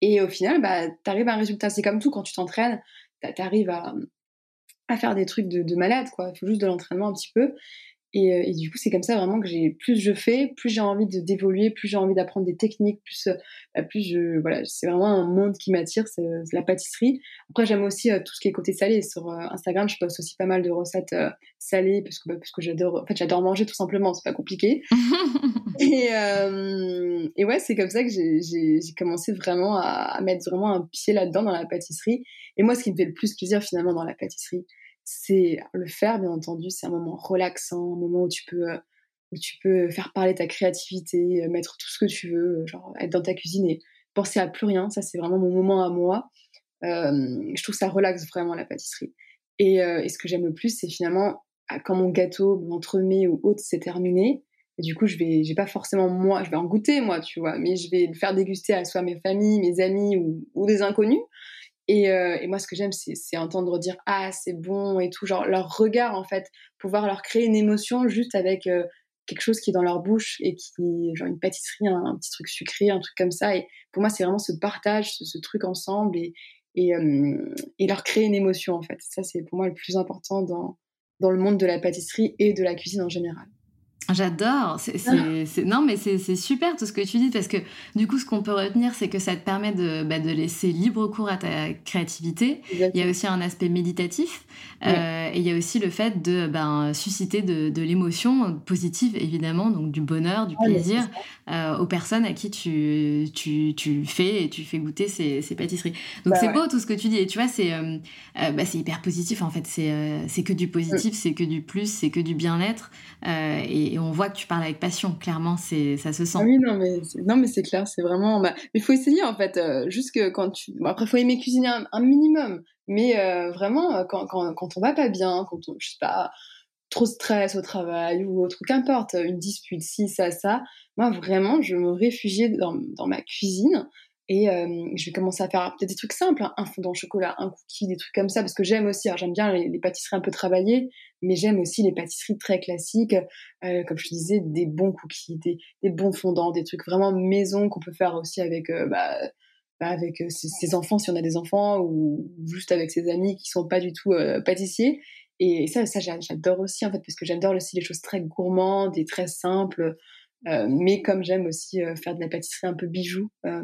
Et au final, bah, tu arrives à un résultat. C'est comme tout, quand tu t'entraînes, tu arrives à, à faire des trucs de, de malade, quoi. Il faut juste de l'entraînement un petit peu. Euh, et, du coup, c'est comme ça vraiment que j'ai plus je fais, plus j'ai envie de d'évoluer, plus j'ai envie d'apprendre des techniques, plus euh, bah, plus je voilà, c'est vraiment un monde qui m'attire, c'est la pâtisserie. Après, j'aime aussi euh, tout ce qui est côté salé. Sur Instagram, je poste aussi pas mal de recettes salées parce que bah, parce que j'adore en fait j'adore manger tout simplement, c'est pas compliqué. (laughs) et et ouais, c'est comme ça que j'ai commencé vraiment à, à mettre vraiment un pied là-dedans dans la pâtisserie. Et moi, ce qui me fait le plus plaisir finalement dans la pâtisserie, c'est le faire, bien entendu. C'est un moment relaxant, un moment où tu peux, euh, où tu peux faire parler ta créativité, euh, mettre tout ce que tu veux, euh, genre être dans ta cuisine et penser à plus rien. Ça, c'est vraiment mon moment à moi. je trouve ça relaxe vraiment la pâtisserie. Et, ce que j'aime le plus, c'est finalement ah, quand mon gâteau, mon entremets ou autre, c'est terminé. Et du coup, je vais, j'ai pas forcément moi, je vais en goûter moi, tu vois, mais je vais le faire déguster à soit mes familles, mes amis ou, ou des inconnus. Et, euh, et, moi, ce que j'aime, c'est entendre dire ah c'est bon et tout, genre leur regard en fait, pouvoir leur créer une émotion juste avec euh, quelque chose qui est dans leur bouche et qui genre une pâtisserie, un, petit truc sucré, un truc comme ça. Et pour moi, c'est vraiment ce partage, ce, truc ensemble et et, euh, et, leur créer une émotion en fait. Ça, c'est pour moi le plus important dans dans le monde de la pâtisserie et de la cuisine en général. J'adore. C'est, non, mais c'est, super tout ce que tu dis parce que du coup, ce qu'on peut retenir, c'est que ça te permet de, bah, de laisser libre cours à ta créativité. Il y a aussi un aspect méditatif euh, et il y a aussi le fait de ben, susciter de, de, l'émotion positive, évidemment, donc du bonheur, du plaisir euh, aux personnes à qui tu, tu, tu, fais et tu fais goûter ces, ces pâtisseries. Donc bah c'est beau tout ce que tu dis et tu vois, c'est, euh, bah, hyper positif en fait. C'est, c'est que du positif, c'est que du plus, c'est que du bien-être et et on voit que tu parles avec passion, clairement, c'est ça se sent. Ah oui, non, mais non, mais c'est clair, c'est vraiment. Bah, mais il faut essayer en fait, euh, juste que quand tu. Bon, après, faut aimer cuisiner un, minimum, mais euh, vraiment, euh, quand, quand, quand, on va pas bien, quand on, je sais pas, trop stress au travail ou autre, qu'importe, une dispute, si, ça, ça, moi vraiment, je me réfugiais dans, dans ma cuisine. Et euh, je vais commencer à faire peut-être des trucs simples, hein, un fondant au chocolat, un cookie, des trucs comme ça, parce que j'aime aussi, j'aime bien les, pâtisseries un peu travaillées, mais j'aime aussi les pâtisseries très classiques, euh, comme je disais, des bons cookies, des, bons fondants, des trucs vraiment maison qu'on peut faire aussi avec, euh, bah, bah, avec ses, enfants, si on a des enfants, ou juste avec ses amis qui sont pas du tout pâtissiers. Et ça, ça j'adore aussi, en fait, parce que j'adore aussi les choses très gourmandes et très simples. Euh, mais comme j'aime aussi euh, faire de la pâtisserie un peu bijou, euh,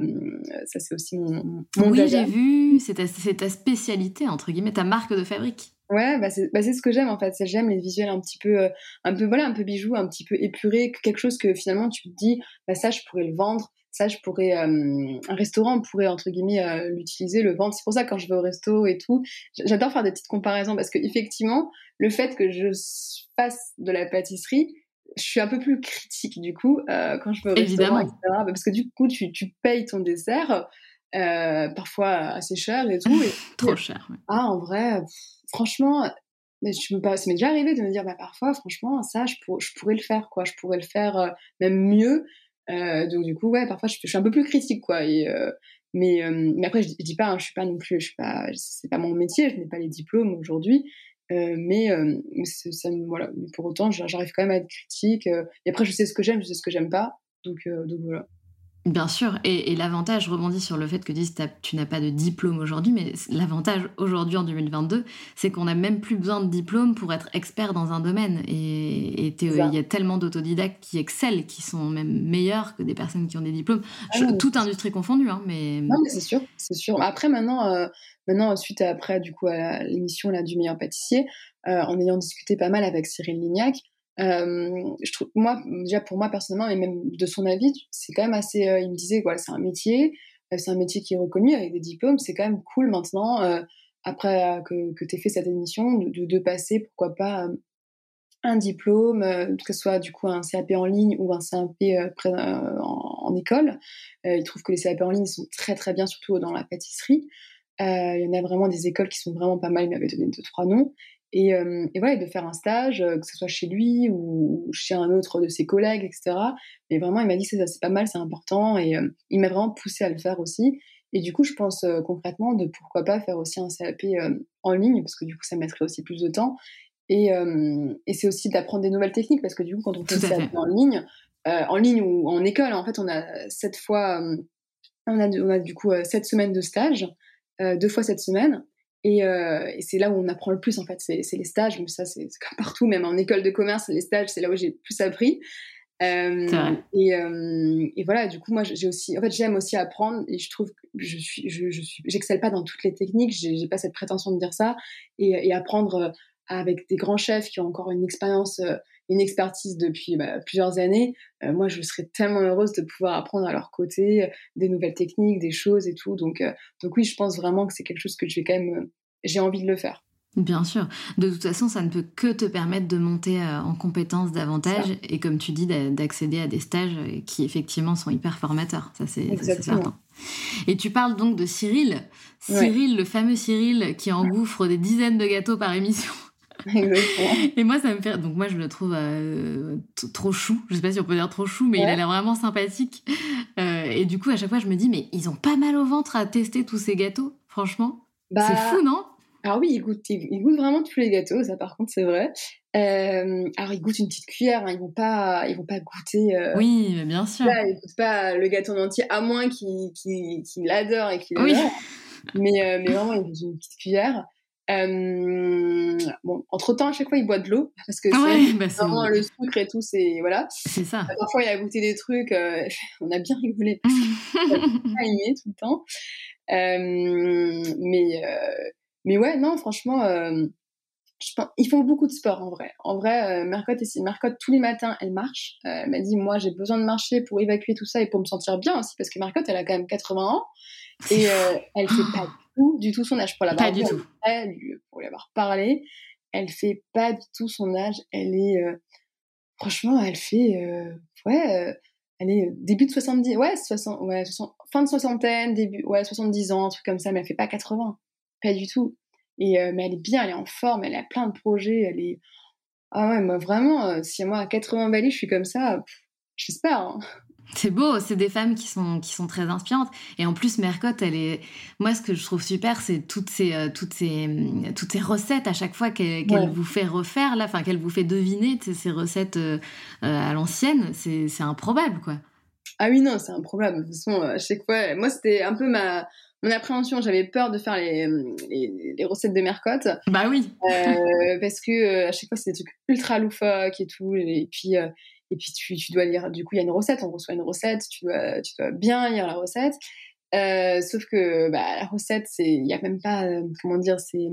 ça c'est aussi mon, mon Oui, j'ai vu, c'est ta, ta, spécialité, entre guillemets, ta marque de fabrique. Ouais, bah c'est bah ce que j'aime en fait. J'aime les visuels un petit peu, un peu voilà, un peu bijou, un petit peu épuré, quelque chose que finalement tu te dis, bah ça je pourrais le vendre, ça je pourrais, un restaurant pourrait entre guillemets l'utiliser, le vendre. C'est pour ça que quand je vais au resto et tout, j'adore faire des petites comparaisons parce que effectivement, le fait que je fasse de la pâtisserie, je suis un peu plus critique du coup euh, quand je veux au restaurant, etc. Parce que du coup, tu, tu payes ton dessert, euh, parfois assez cher et tout. Et, (laughs) Trop cher. Ah, en vrai, franchement, mais je me pas, ça m'est déjà arrivé de me dire, bah parfois, franchement, ça, je, je pourrais le faire, quoi. Je pourrais le faire euh, même mieux. donc du coup, ouais, parfois, je, suis un peu plus critique, quoi. Et, mais, mais après, je, je dis pas, hein, je suis pas non plus, je suis pas, c'est pas mon métier, je n'ai pas les diplômes aujourd'hui. Euh, mais, euh, ça, voilà. pour autant, j'arrive quand même à être critique. Euh, et après, je sais ce que j'aime, je sais ce que j'aime pas. Donc, donc voilà. Bien sûr, et, l'avantage, je rebondis sur le fait que tu n'as pas de diplôme aujourd'hui, mais l'avantage aujourd'hui en 2022, c'est qu'on n'a même plus besoin de diplôme pour être expert dans un domaine. Et il y a tellement d'autodidactes qui excellent, qui sont même meilleurs que des personnes qui ont des diplômes, ah toute industrie confondue. Hein, mais... Non, mais c'est sûr, c'est sûr. Après, maintenant, euh, maintenant suite à, après du coup à l'émission du meilleur pâtissier, euh, en ayant discuté pas mal avec Cyril Lignac, euh, je trouve, moi, déjà pour moi personnellement, et même de son avis, c'est quand même assez. Euh, il me disait, voilà, c'est un métier, euh, c'est un métier qui est reconnu avec des diplômes, c'est quand même cool maintenant, après que, que tu aies fait cette émission, de, passer, pourquoi pas, un diplôme, que ce soit du coup un CAP en ligne ou un CAP en, en, école. il trouve que les CAP en ligne sont très très bien, surtout dans la pâtisserie. il y en a vraiment des écoles qui sont vraiment pas mal, il m'avait donné deux, trois noms. Et, euh, et, voilà, de faire un stage, euh, que ce soit chez lui ou chez un autre de ses collègues, etc. Mais vraiment, il m'a dit que c'est pas mal, c'est important. Et euh, il m'a vraiment poussé à le faire aussi. Et du coup, je pense concrètement de pourquoi pas faire aussi un CAP en ligne, parce que du coup, ça mettrait aussi plus de temps. Et, et c'est aussi d'apprendre des nouvelles techniques, parce que du coup, quand on fait un CAP en ligne, en ligne ou en école, en fait, on a sept fois, on, a, on a du coup sept semaines de stage, deux fois cette semaine. Euh, et, c'est là où on apprend le plus, en fait, c'est les stages. Mais ça, c'est comme partout, même en école de commerce, les stages, c'est là où j'ai le plus appris. Euh, et, euh, et, voilà, du coup, moi, j'ai aussi, en fait, j'aime aussi apprendre et je trouve que je suis, je, je suis, j'excelle pas dans toutes les techniques, j'ai pas cette prétention de dire ça et, et, apprendre avec des grands chefs qui ont encore une expérience, une expertise depuis bah, plusieurs années. moi, je serais tellement heureuse de pouvoir apprendre à leur côté des nouvelles techniques, des choses et tout. Donc, donc oui, je pense vraiment que c'est quelque chose que je vais quand même, j'ai envie de le faire. Bien sûr. De toute façon, ça ne peut que te permettre de monter euh, en compétences davantage et, comme tu dis, d'accéder à des stages euh, qui effectivement sont hyper formateurs. Ça, c'est certain. Et tu parles donc de Cyril. Cyril, le fameux Cyril qui engouffre des dizaines de gâteaux par émission. (laughs) et moi, ça me fait. Donc, moi, je le trouve euh, trop chou. Je sais pas si on peut dire trop chou, mais il a l'air vraiment sympathique. et du coup, à chaque fois, je me dis, mais ils ont pas mal au ventre à tester tous ces gâteaux, franchement. Bah, c'est fou, non? alors oui, il goûte, il, goûte vraiment tous les gâteaux, ça par contre c'est vrai. Euh, alors ils goûtent une petite cuillère, hein, ils vont pas, ils vont pas goûter. Euh, oui, bien sûr. Là, ils goûtent pas le gâteau en entier, à moins qu'ils qu l'adorent et qu'ils oui. Mais, euh, mais vraiment, ils goûtent une petite cuillère. Euh, bon, entre temps, à chaque fois, il boit de l'eau parce que c'est bah vraiment le sucre et tout, c'est voilà. C'est ça. Parfois, il a goûté des trucs, euh, (laughs) on a bien rigolé (laughs) parce qu'il a aimé tout le temps. Euh, mais mais ouais, non, franchement, je pense, ils font beaucoup de sport en vrai. En vrai, Mercotte, Mercotte, tous les matins, elle marche. Elle m'a dit, moi, j'ai besoin de marcher pour évacuer tout ça et pour me sentir bien aussi, parce que Mercotte, elle a quand même 80 ans et elle fait pas tout, du tout son âge pour l'avoir pas du tout. pour lui avoir parlé. Elle fait pas du tout son âge. Elle est, euh, franchement, elle fait, euh, ouais, elle est début de 70, ouais, 60, ouais, 60, fin de soixantaine, début, ouais, 70 ans, un truc comme ça, mais elle fait pas 80 pas du tout. Et, euh, mais elle est bien, elle est en forme, elle a plein de projets, elle est. Ah ouais, moi vraiment, euh, si moi à 80 balais je suis comme ça, j'espère. Hein. C'est beau, c'est des femmes qui sont, qui sont très inspirantes. Et en plus, Mercotte, elle est. Moi, ce que je trouve super, c'est toutes ces, euh, toutes, ces, toutes ces recettes à chaque fois qu'elle vous fait refaire, là, enfin, qu'elle vous fait deviner ces recettes à l'ancienne. C'est improbable, quoi. Ah oui, non, c'est improbable. De toute façon, à chaque fois. Moi, c'était un peu ma mon appréhension, j'avais peur de faire les, les, recettes de Mercotte. Bah oui. euh, parce que euh, à chaque fois, c'est des trucs ultra loufoques et tout. Et puis, euh, et puis tu, tu, dois lire. Du coup, il y a une recette, on reçoit une recette, tu dois, tu dois bien lire la recette. Euh, sauf que bah, la recette, c'est, il y a même pas, comment dire, c'est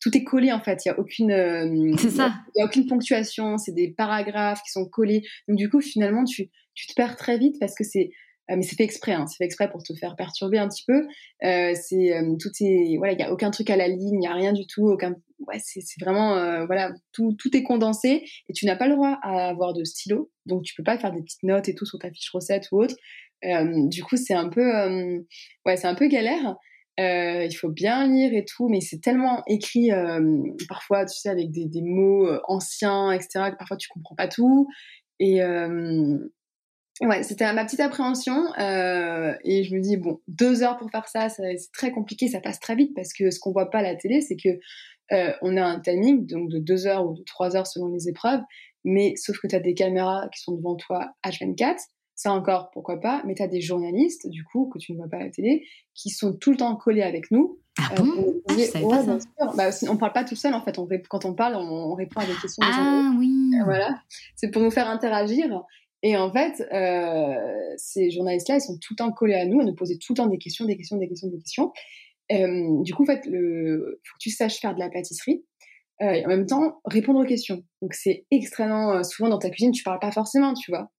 tout est collé en fait. Il y a aucune, c'est ça. Il y a aucune ponctuation. C'est des paragraphes qui sont collés. Donc du coup, finalement, tu, tu te perds très vite parce que c'est euh, mais c'est fait exprès, hein, c'est fait exprès pour te faire perturber un petit peu. Euh, c'est euh, tout est voilà, il y a aucun truc à la ligne, il y a rien du tout, aucun ouais, c'est vraiment voilà, tout tout est condensé et tu n'as pas le droit à avoir de stylo, donc tu peux pas faire des petites notes et tout sur ta fiche recette ou autre. du coup, c'est un peu ouais, c'est un peu galère. il faut bien lire et tout, mais c'est tellement écrit parfois, tu sais, avec des, des mots anciens, etc., que parfois tu comprends pas tout. Et, Ouais, c'était ma petite appréhension euh, et je me dis bon deux heures pour faire ça, c'est très compliqué, ça passe très vite parce que ce qu'on voit pas à la télé, c'est que euh, on a un timing donc de deux heures ou de trois heures selon les épreuves, mais sauf que tu as des caméras qui sont devant toi H24, ça encore, pourquoi pas, mais tu as des journalistes, du coup, que tu ne vois pas à la télé, qui sont tout le temps collés avec nous. Ah bon? ah, je Bah, on parle pas tout seul, en fait. On, quand on parle, on, répond à des questions. ah oui Voilà. C'est pour nous faire interagir. Et en fait, euh, ces journalistes-là, ils sont tout le temps collés à nous, à nous poser tout le temps des questions, des questions, des questions, des questions. Euh, du coup, en fait, il faut que tu saches faire de la pâtisserie. Euh, et en même temps, répondre aux questions. Donc, c'est extrêmement... souvent, dans ta cuisine, tu parles pas forcément, tu vois.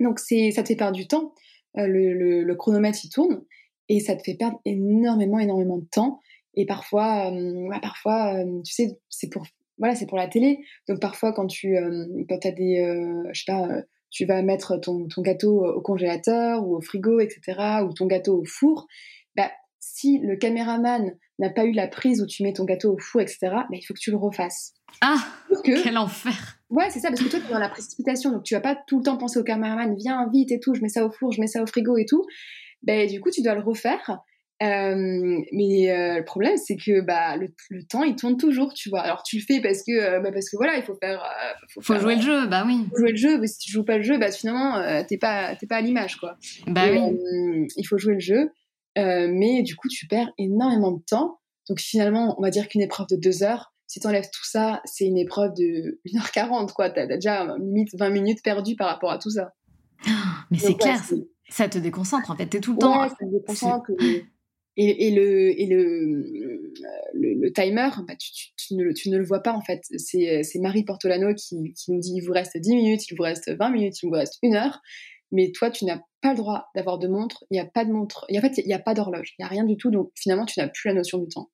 Donc c'est, ça te fait perdre du temps. Euh, le, le, chronomètre il tourne et ça te fait perdre énormément, énormément de temps. Et parfois, euh, parfois, euh, tu sais, c'est pour, voilà, c'est pour la télé. Donc parfois, quand tu, quand as des, je sais pas, tu vas mettre ton, ton, gâteau au congélateur ou au frigo, etc., ou ton gâteau au four, bah, si le caméraman n'a pas eu la prise où tu mets ton gâteau au four, etc., bah, il faut que tu le refasses. Ah Quel enfer Ouais, c'est ça, parce que toi, tu es dans la précipitation, donc tu vas pas tout le temps penser au caméraman, viens vite et tout, je mets ça au four, je mets ça au frigo et tout. Ben, du coup, tu dois le refaire. Euh, mais euh, le problème, c'est que bah, le, temps, il tourne toujours, tu vois. Alors, tu le fais parce que, euh, bah, parce que voilà, il faut faire. faut, jouer le jeu, bah oui. Faut jouer le jeu, mais si tu joues pas le jeu, bah finalement, t'es pas, pas à l'image, quoi. Bah oui. il faut jouer le jeu. mais du coup, tu perds énormément de temps. Donc finalement, on va dire qu'une épreuve de deux heures, si tu enlèves tout ça, c'est une épreuve de 1h40, quoi. Tu as, déjà limite 20 minutes perdues par rapport à tout ça. (gasps) mais c'est clair, ça te déconcentre en fait. Tu es tout le temps. ça te déconcentre. Et, le, et le, le, timer, bah, tu, tu, ne, tu, ne, le vois pas en fait. C'est Marie Portolano qui, qui, nous dit il vous reste 10 minutes, il vous reste 20 minutes, il vous reste une heure. Mais toi, tu n'as pas le droit d'avoir de montre. Il n'y a pas de montre. en fait, il n'y a pas d'horloge. Il n'y a rien du tout. Donc finalement, tu n'as plus la notion du temps.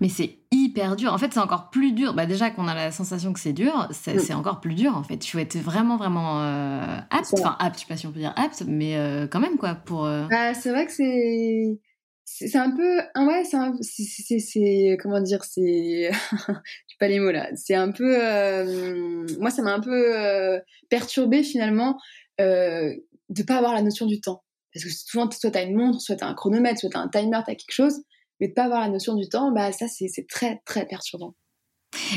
Mais c'est hyper dur. En fait, c'est encore plus dur. Bah, déjà qu'on a la sensation que c'est dur, c'est mm. encore plus dur en fait. Il faut être vraiment, vraiment euh, apte. Enfin, apte, je sais pas si on peut dire apte, mais euh, quand même quoi. Pour. Euh, bah, c'est vrai que c'est. C'est un peu. Ah ouais, c'est. Comment dire C'est. (laughs) Je pas les mots là. C'est un peu. Moi, ça m'a un peu perturbé finalement de pas avoir la notion du temps. Parce que souvent, soit tu as une montre, soit tu as un chronomètre, soit tu as un timer, tu as quelque chose mais de pas avoir la notion du temps, bah ça c'est très très perturbant.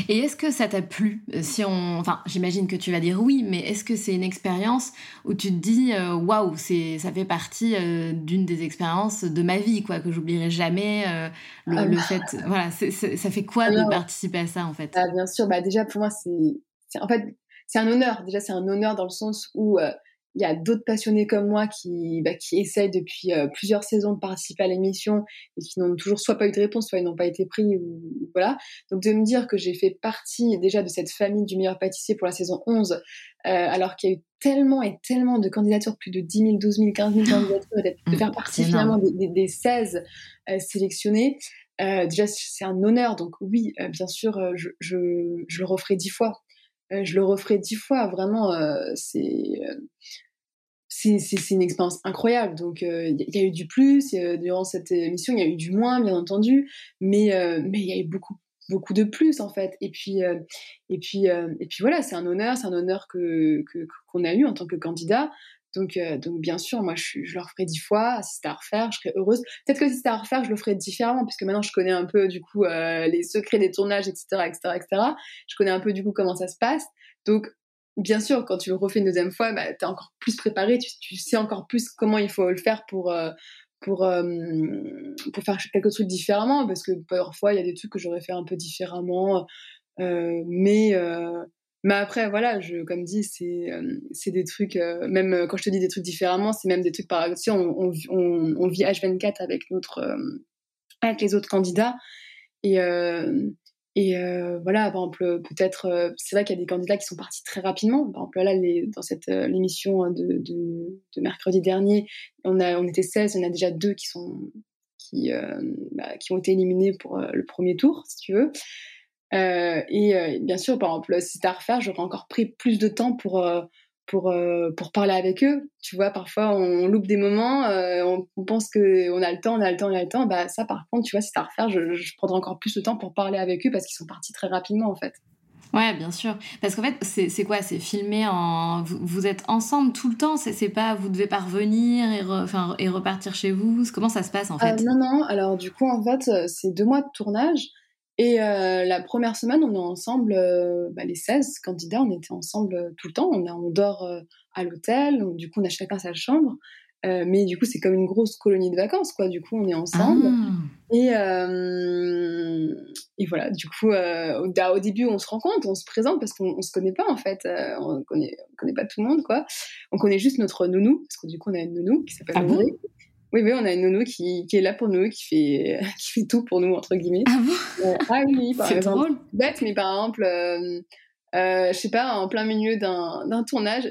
Et est-ce que ça t'a plu euh, Si on, enfin, j'imagine que tu vas dire oui, mais est-ce que c'est une expérience où tu te dis euh, waouh, c'est, ça fait partie euh, d'une des expériences de ma vie, quoi, que j'oublierai jamais. le, ah, fait, voilà, ça fait quoi de participer à ça en fait? ah, Bien sûr, bah déjà pour moi c'est, en fait, c'est un honneur. Déjà c'est un honneur dans le sens où il y a d'autres passionnés comme moi qui, bah, qui essayent depuis euh, plusieurs saisons de participer à l'émission et qui n'ont toujours soit pas eu de réponse, soit ils n'ont pas été pris. Ou, voilà. Donc de me dire que j'ai fait partie déjà de cette famille du meilleur pâtissier pour la saison 11, euh, alors qu'il y a eu tellement et tellement de candidatures, plus de 10 000, 12 000, 15 000 candidatures, de faire partie finalement des, des, 16 euh, sélectionnés. déjà, c'est un honneur. Donc oui, bien sûr, je, je, je le referai dix fois. Euh, je le referai dix fois. Vraiment, euh, euh, c'est une expérience incroyable. Donc, il y, a eu du plus durant cette émission, il y a eu du moins, bien entendu, mais mais il y a eu beaucoup beaucoup de plus en fait. Et puis et puis et puis voilà, c'est un honneur, c'est un honneur que qu'on a eu en tant que candidat. Donc, euh, donc bien sûr, moi, je, je le referai dix fois. Si c'était à refaire, je serais heureuse. Peut-être que si c'était à refaire, je le ferais différemment, puisque maintenant, je connais un peu, du coup, euh, les secrets des tournages, etc., etc., etc. Je connais un peu, du coup, comment ça se passe. Donc, bien sûr, quand tu le refais une deuxième fois, bah, tu es encore plus préparé. Tu, sais encore plus comment il faut le faire pour... Euh, pour, pour faire quelques trucs différemment, parce que parfois, il y a des trucs que j'aurais fait un peu différemment, mais mais après, voilà, je, comme dit, c'est euh, c'est des trucs, euh, même euh, quand je te dis des trucs différemment, c'est même des trucs par exemple, on, on, on, vit H24 avec, notre, avec les autres candidats. Et, et voilà, par exemple, peut-être, c'est vrai qu'il y a des candidats qui sont partis très rapidement. Par exemple, là, dans cette l'émission de, de, de, mercredi dernier, on, a, on était 16, on a déjà deux qui, sont, qui, bah, qui ont été éliminés pour le premier tour, si tu veux. Euh, et euh, bien sûr, par exemple, si c'était à refaire, j'aurais encore pris plus de temps pour, euh, pour, pour parler avec eux. Tu vois, parfois, on, loupe des moments, on, pense qu'on a le temps, on a le temps, on a le temps. Bah, ça, par contre, tu vois, si c'était à refaire, je, je prendrais encore plus de temps pour parler avec eux parce qu'ils sont partis très rapidement, en fait. Ouais, bien sûr. Parce qu'en fait, c'est quoi? C'est filmé en. Vous, êtes ensemble tout le temps? C'est pas. Vous devez pas revenir et, enfin, et repartir chez vous? Comment ça se passe en fait? Non, non. Alors, du coup, en fait, c'est deux mois de tournage. Et la première semaine, on est ensemble, bah, les 16 candidats, on était ensemble tout le temps. On, on dort à l'hôtel, du coup, on a chacun sa chambre. Euh, mais du coup, c'est comme une grosse colonie de vacances, quoi. Du coup, on est ensemble. Ah. Et, euh, et voilà, du coup, euh, au, début, on se rend compte, on se présente parce qu'on se connaît pas, en fait. on connaît, on connaît pas tout le monde, quoi. On connaît juste notre nounou, parce que du coup, on a une nounou qui s'appelle ah Oui, oui, on a une nounou qui, qui, est là pour nous, qui fait, (laughs) qui fait tout pour nous, entre guillemets. Ah bon? Ah oui, par exemple. Drôle. Bête, mais par exemple, euh, je sais pas, en plein milieu d'un tournage,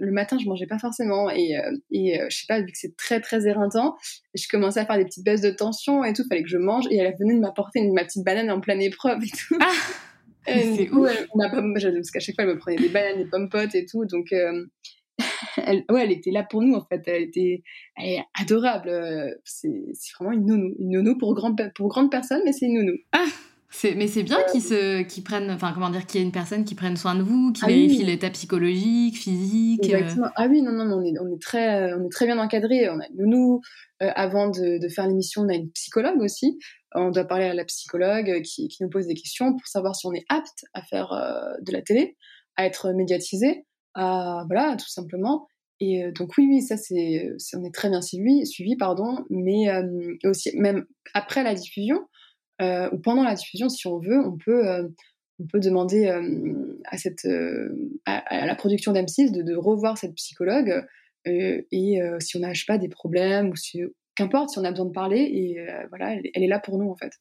le matin, je mangeais pas forcément et, euh, et euh, je sais pas, vu que c'est très très éreintant, je commençais à faire des petites baisses de tension et tout, fallait que je mange et elle venait de m'apporter ma petite banane en pleine épreuve et tout. Ah, c'est ouf. Elle, parce qu'à chaque fois, elle me prenait des bananes, des pommes potes et tout, donc euh, (laughs) elle, ouais, elle était là pour nous en fait, elle était, elle est adorable. C'est vraiment une nounou, une nounou pour grand pour grande personne, mais c'est une nounou. Ah mais c'est bien qu'ils se, qu'ils prennent, enfin comment dire, qu'il y ait une personne qui prenne soin de vous, qui ah vérifie l'état psychologique, physique. Euh. Exactement. Ah oui, non, non, on est, on est très, on est très bien encadré. On a nous, euh, avant de, de faire l'émission, on a une psychologue aussi. On doit parler à la psychologue euh, qui, qui nous pose des questions pour savoir si on est apte à faire de la télé, à être médiatisé, voilà, tout simplement. Et donc oui, oui, ça c'est, on est très bien suivi, suivi pardon, mais aussi même après la diffusion, euh, ou pendant la diffusion, si on veut, on peut, euh, on peut demander euh, à, cette, à, la production d'M6 de, de, revoir cette psychologue et si on n'a pas des problèmes ou si qu'importe si on a besoin de parler et voilà elle, est là pour nous en fait.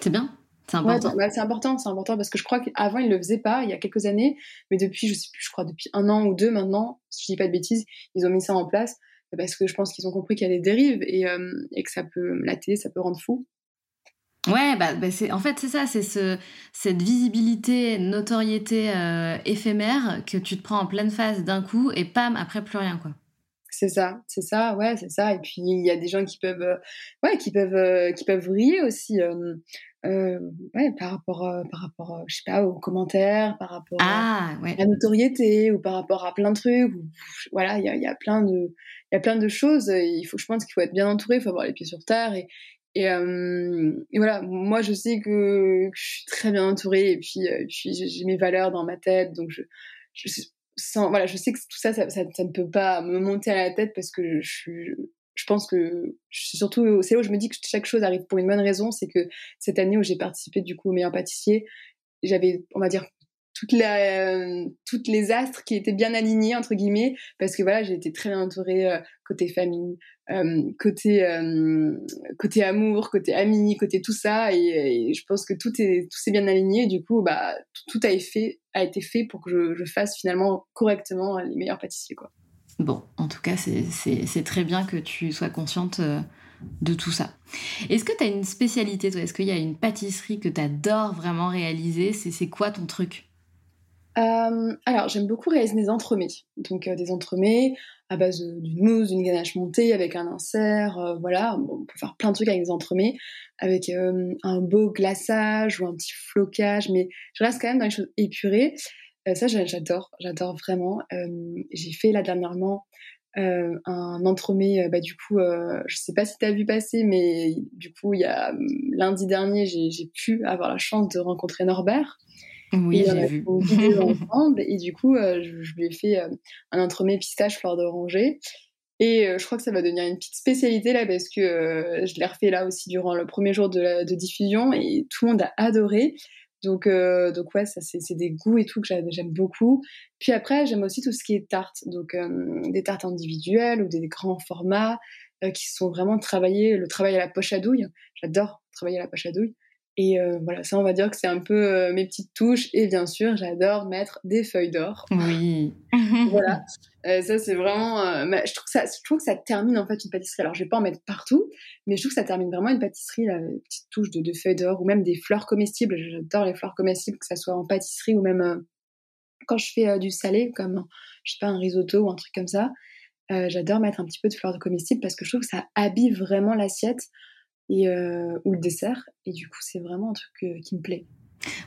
C'est bien c'est important. Bah, c'est important, c'est important parce que je crois qu'avant ils le faisaient pas, il y a quelques années, mais depuis, je sais plus, je crois depuis un an ou deux maintenant, si je dis pas de bêtises, ils ont mis ça en place parce que je pense qu'ils ont compris qu'il y a des dérives et, et, que ça peut, la télé, ça peut rendre fou. Ouais, bah, bah, c'est en fait c'est ça, c'est ce, cette visibilité, notoriété euh, éphémère que tu te prends en pleine face d'un coup et pam après plus rien quoi. C'est ça, c'est ça, ouais, c'est ça. Et puis il y a des gens qui peuvent, euh, ouais, qui peuvent, euh, qui peuvent vriller aussi, ouais, par rapport, par rapport, je sais pas, aux commentaires, par rapport ah, à la notoriété ou par rapport à plein de trucs. voilà, il y a, y a, plein de, il y a plein de choses. Il faut, je pense qu'il faut être bien entouré, il faut avoir les pieds sur terre et, et, euh, et, voilà, moi je sais que, je suis très bien entourée et puis, euh, puis j'ai mes valeurs dans ma tête, donc je, je, voilà, je sais que tout ça ça, ne peut pas me monter à la tête parce que je, je pense que je surtout c'est là où je me dis que chaque chose arrive pour une bonne raison, c'est que cette année où j'ai participé du coup au meilleur pâtissier, j'avais on va dire toutes les, astres qui étaient bien alignés entre guillemets parce que voilà j'ai été très entourée euh, côté famille euh, côté euh, côté amour côté amis côté tout ça et, je pense que tout est tout s'est bien aligné. Du coup bah tout, a été fait a été fait pour que je, fasse finalement correctement les meilleurs pâtissiers quoi. Bon en tout cas c'est très bien que tu sois consciente de tout ça. Est-ce que tu as une spécialité, toi? Est-ce qu'il y a une pâtisserie que tu adores vraiment réaliser? C'est quoi ton truc? Euh, alors, j'aime beaucoup réaliser des entremets. Donc, euh, des entremets à base d'une mousse, d'une ganache montée, avec un insert. Euh, voilà, on peut faire plein de trucs avec des entremets, avec un beau glaçage ou un petit flocage. Mais je reste quand même dans les choses épurées. ça, j'adore, j'adore vraiment. J'ai fait là dernièrement un entremet, bah, du coup, je sais pas si tu as vu passer, mais du coup, il y a lundi dernier, j'ai pu avoir la chance de rencontrer Norbert. Oui, j'ai vu. (laughs) ensemble, et du coup, euh, je, lui ai fait euh, un entremets pistache fleur d'oranger. Et euh, je crois que ça va devenir une petite spécialité là parce que je l'ai refait là aussi durant le premier jour de, de diffusion et tout le monde a adoré. Donc, donc ouais, ça c'est des goûts et tout que j'aime beaucoup. Puis après, j'aime aussi tout ce qui est tarte, donc des tartes individuelles ou des grands formats qui sont vraiment travaillés, le travail à la poche à douille. J'adore travailler à la poche à douille. Et euh, voilà, ça, on va dire que c'est un peu euh, mes petites touches. Et bien sûr, j'adore mettre des feuilles d'or. Oui. (laughs) voilà. Euh, ça, c'est vraiment. je, trouve que ça, je trouve que ça termine en fait une pâtisserie. Alors, je vais pas en mettre partout, mais je trouve que ça termine vraiment une pâtisserie, la petite touche de, de feuilles d'or ou même des fleurs comestibles. J'adore les fleurs comestibles, que ça soit en pâtisserie ou même quand je fais du salé, comme je sais pas, un risotto ou un truc comme ça. j'adore mettre un petit peu de fleurs comestibles parce que je trouve que ça habille vraiment l'assiette et, euh, ou le dessert. Et du coup, c'est vraiment un truc euh, qui me plaît.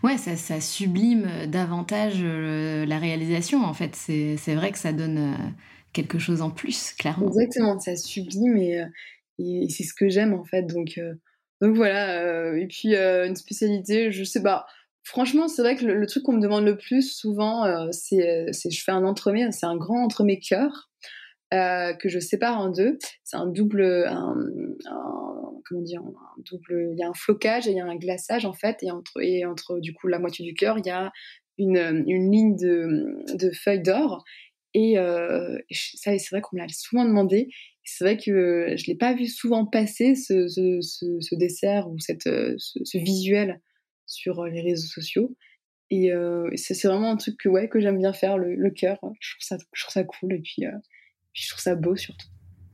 Ouais, ça, ça sublime davantage euh, la réalisation, en fait. C'est vrai que ça donne quelque chose en plus, clairement. Exactement, ça sublime et, et c'est ce que j'aime, en fait. Donc, donc voilà. et puis une spécialité, je sais pas. Franchement, c'est vrai que le, truc qu'on me demande le plus souvent, c'est, c'est je fais un entremets, c'est un grand entremets cœur. Euh, que je sépare en deux. C'est un double, comment dire, un double. Il y a un flocage et il y a un glaçage en fait, et entre et du coup la moitié du cœur, il y a une, ligne de, feuilles d'or. Et euh, ça, c'est vrai qu'on me l'a souvent demandé. C'est vrai que je l'ai pas vu souvent passer ce, dessert ou cette, ce, visuel sur les réseaux sociaux. Et euh, c'est vraiment un truc que ouais que j'aime bien faire, le, le cœur. Je trouve ça, je trouve ça cool. Et puis je trouve ça beau surtout.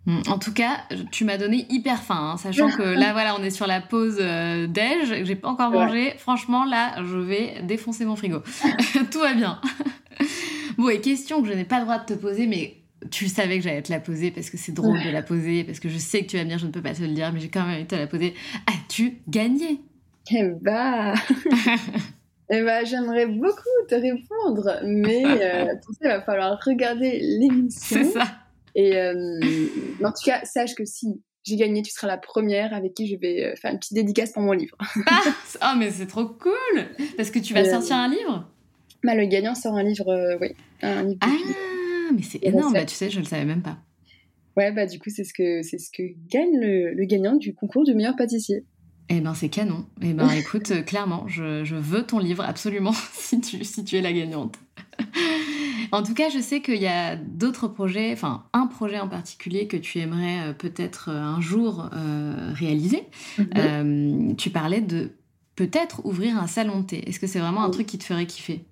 Mm. En tout cas, tu m'as donné hyper faim, hein, sachant que là, voilà, on est sur la pause euh, déj, j'ai pas encore mangé. Franchement, là, je vais défoncer mon frigo. (laughs) Tout va bien. (laughs) bon, et question que je n'ai pas le droit de te poser, mais tu savais que j'allais te la poser parce que c'est drôle de la poser, parce que je sais que tu vas me dire, je ne peux pas te le dire, mais j'ai quand même envie de te la poser. As-tu gagné? Eh bah (laughs) Eh ben, j'aimerais beaucoup te répondre, mais euh, pour ça, il va falloir regarder l'émission. C'est ça. Et euh, en tout cas, sache que si j'ai gagné, tu seras la première avec qui je vais euh, faire une petite dédicace pour mon livre. (laughs) ah, oh, mais c'est trop cool Parce que tu vas sortir un livre? Bah, Le gagnant sort un livre, oui. Un livre ah, mais c'est énorme, bah, tu sais, je ne le savais même pas. Ouais, bah du coup, c'est ce que, c'est ce que gagne le, le gagnant du concours du meilleur pâtissier. Eh ben c'est canon. Eh ben écoute, euh, clairement, je, je, veux ton livre absolument (laughs) si tu, si tu es la gagnante. En tout cas, je sais qu'il y a d'autres projets, enfin un projet en particulier que tu aimerais euh, peut-être euh, un jour réaliser. Mhm. tu parlais de peut-être ouvrir un salon de thé. Est-ce que c'est vraiment un truc qui te ferait kiffer?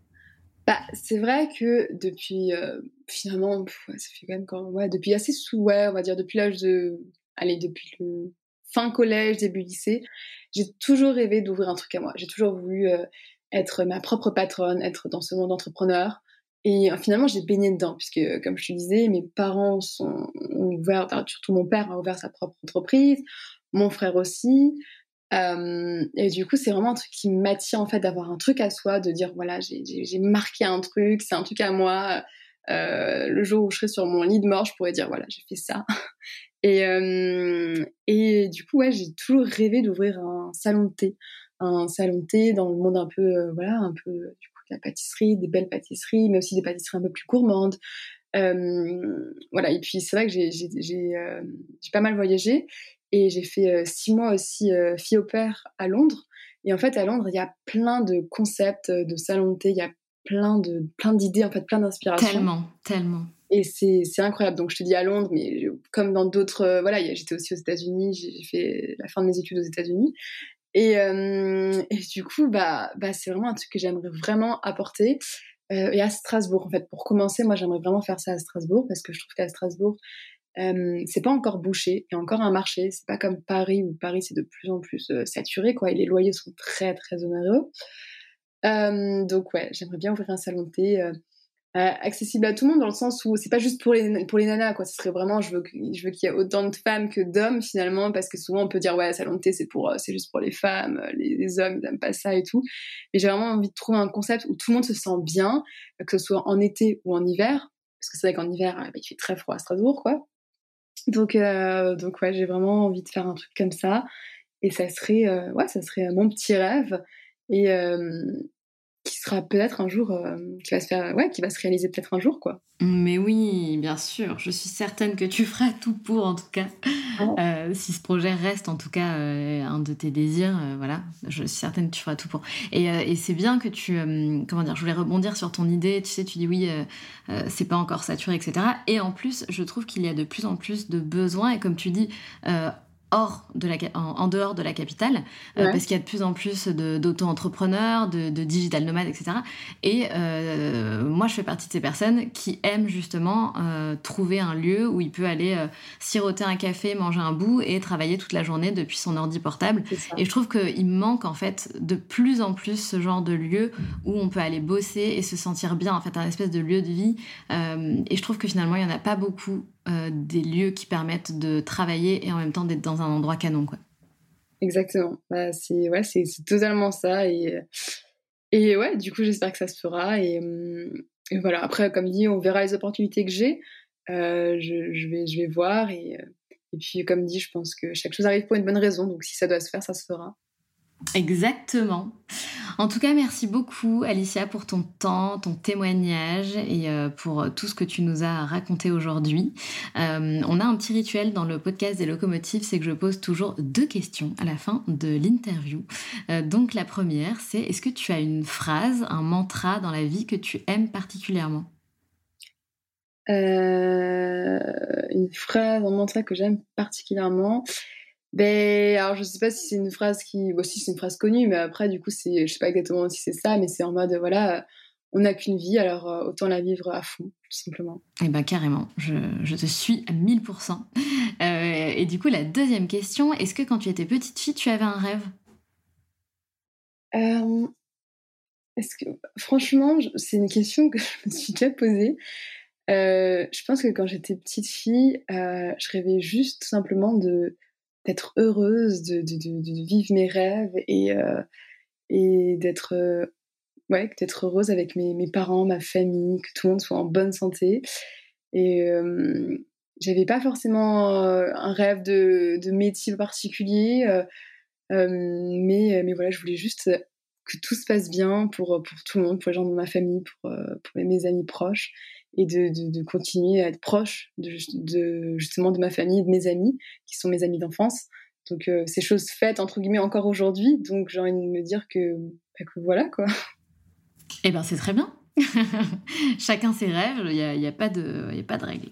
Bah, c'est vrai que depuis finalement, ça fait quand même quand, ouais, depuis assez sous, ouais, on va dire depuis l'âge de, allez, depuis le fin collège, début lycée, j'ai toujours rêvé d'ouvrir un truc à moi. J'ai toujours voulu euh, être ma propre patronne, être dans ce monde entrepreneur. Et euh, finalement, j'ai baigné dedans, puisque, euh, comme je te disais, mes parents sont ouverts, surtout mon père a ouvert sa propre entreprise, mon frère aussi. et du coup, c'est vraiment un truc qui m'attire, en fait, d'avoir un truc à soi, de dire, voilà, j'ai marqué un truc, c'est un truc à moi. le jour où je serai sur mon lit de mort, je pourrais dire, voilà, j'ai fait ça. (laughs) Et, euh, et du coup, ouais, j'ai toujours rêvé d'ouvrir un salon de thé. Un salon de thé dans le monde un peu, euh, voilà, un peu du la pâtisserie, des belles pâtisseries, mais aussi des pâtisseries un peu plus gourmandes. Euh, voilà, et puis c'est vrai que j'ai, j'ai, j'ai, euh, j'ai pas mal voyagé et j'ai fait six mois aussi fille au père à Londres. Et en fait, à Londres, il y a plein de concepts de salon de thé, il y a plein de plein d'idées, en fait, plein d'inspirations. Tellement, tellement. Et c'est incroyable. Donc, je te dis à Londres, mais comme dans d'autres. Voilà, j'étais aussi aux États-Unis, j'ai fait la fin de mes études aux États-Unis. Et, euh, du coup, bah, bah, c'est vraiment un truc que j'aimerais vraiment apporter. Euh, et à Strasbourg, en fait, pour commencer, moi, j'aimerais vraiment faire ça à Strasbourg parce que je trouve qu'à Strasbourg, euh, c'est pas encore bouché, il y a encore un marché. C'est pas comme Paris où Paris c'est de plus en plus euh, saturé, quoi. Et les loyers sont très très onéreux. donc ouais, j'aimerais bien ouvrir un salon de thé euh, accessible à tout le monde dans le sens où c'est pas juste pour les pour les nanas quoi. Ce serait vraiment je veux je veux qu'il y ait autant de femmes que d'hommes finalement parce que souvent on peut dire ouais salon de thé c'est pour euh, c'est juste pour les femmes euh, les, hommes ils n'aiment pas ça et tout. Mais j'ai vraiment envie de trouver un concept où tout le monde se sent bien que ce soit en été ou en hiver parce que c'est vrai qu'en hiver bah, il fait très froid à Strasbourg quoi. Donc donc ouais j'ai vraiment envie de faire un truc comme ça. Et ça serait ouais ça serait mon petit rêve. Et qui sera peut-être un jour, euh, qui va se faire, ouais, qui va se réaliser peut-être un jour, quoi. Mais oui, bien sûr. Je suis certaine que tu (laughs) feras tout pour, en tout cas. Euh, si ce projet reste, en tout cas, euh, un de tes désirs, voilà, je suis certaine que tu feras tout pour. Et, et c'est bien que tu, comment dire, je voulais rebondir sur ton idée. Tu sais, tu dis oui, c'est pas encore saturé, etc. Et en plus, je trouve qu'il y a de plus en plus de besoins. Et comme tu dis, hors de la, en, dehors de la capitale, euh, parce qu'il y a de plus en plus d'auto-entrepreneurs, de, de, digital nomades, etc. Et euh, moi, je fais partie de ces personnes qui aiment justement euh, trouver un lieu où il peut aller siroter un café, manger un bout et travailler toute la journée depuis son ordi portable. Et je trouve qu'il manque en fait de plus en plus ce genre de lieu où on peut aller bosser et se sentir bien, en fait, un espèce de lieu de vie. et je trouve que finalement, il n'y en a pas beaucoup euh, des lieux qui permettent de travailler et en même temps d'être dans un endroit canon. Quoi. Exactement. Bah, c'est ouais, totalement ça. Et, et ouais, du coup, j'espère que ça se fera. Et, voilà, après, comme dit, on verra les opportunités que j'ai. Euh, je, je, vais, je vais voir et, Et puis, comme dit, je pense que chaque chose arrive pour une bonne raison. Donc, si ça doit se faire, ça se fera. Exactement. En tout cas, merci beaucoup Alicia pour ton temps, ton témoignage et euh, pour tout ce que tu nous as raconté aujourd'hui. Euh, on a un petit rituel dans le podcast des locomotives, c'est que je pose toujours deux questions à la fin de l'interview. Euh, donc la première, c'est est-ce que tu as une phrase, un mantra dans la vie que tu aimes particulièrement? Une phrase, un mantra que j'aime particulièrement. Ben, alors je sais pas si c'est une phrase qui, bon, si c'est une phrase connue, mais après du coup c'est, je sais pas exactement si c'est ça, mais c'est en mode voilà, on n'a qu'une vie, alors euh, autant la vivre à fond, tout simplement. Eh ben carrément, je, je te suis à 1000%. Euh, et du coup la deuxième question, est-ce que quand tu étais petite fille, tu avais un rêve? Euh, Est-ce que, franchement, c'est une question que (laughs) je me suis déjà posée. je pense que quand j'étais petite fille, je rêvais juste tout simplement de d'être heureuse, de, vivre mes rêves et, euh, euh, d'être heureuse avec mes, parents, ma famille, que tout le monde soit en bonne santé. Et euh, j'avais pas forcément un rêve de, de métier particulier, mais, mais voilà, je voulais juste que tout se passe bien pour, tout le monde, pour les gens de ma famille, pour mes amis proches et de, de, de, continuer à être proche de, de, justement de ma famille, de mes amis, qui sont mes amis d'enfance. Donc euh, ces choses faites entre guillemets encore aujourd'hui. Donc j'ai envie de me dire que, bah, que voilà quoi. Eh ben c'est très bien. (laughs) Chacun ses rêves, il n'y a, y a, pas de, y a pas de règles.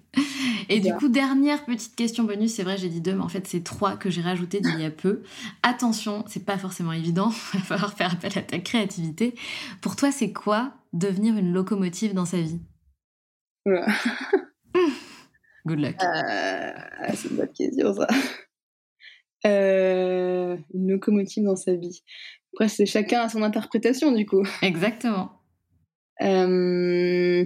Et du coup, dernière petite question bonus, c'est vrai, j'ai dit deux, mais en fait, c'est trois que j'ai rajouté d'il y a peu. Attention, c'est pas forcément évident, il (laughs) va falloir faire appel à ta créativité. Pour toi, c'est quoi devenir une locomotive dans sa vie? (laughs) Good luck. Euh, c'est une bonne question, ça. (laughs) Euh, une locomotive dans sa vie. Après, c'est chacun à son interprétation, du coup. (laughs) Exactement. Euh...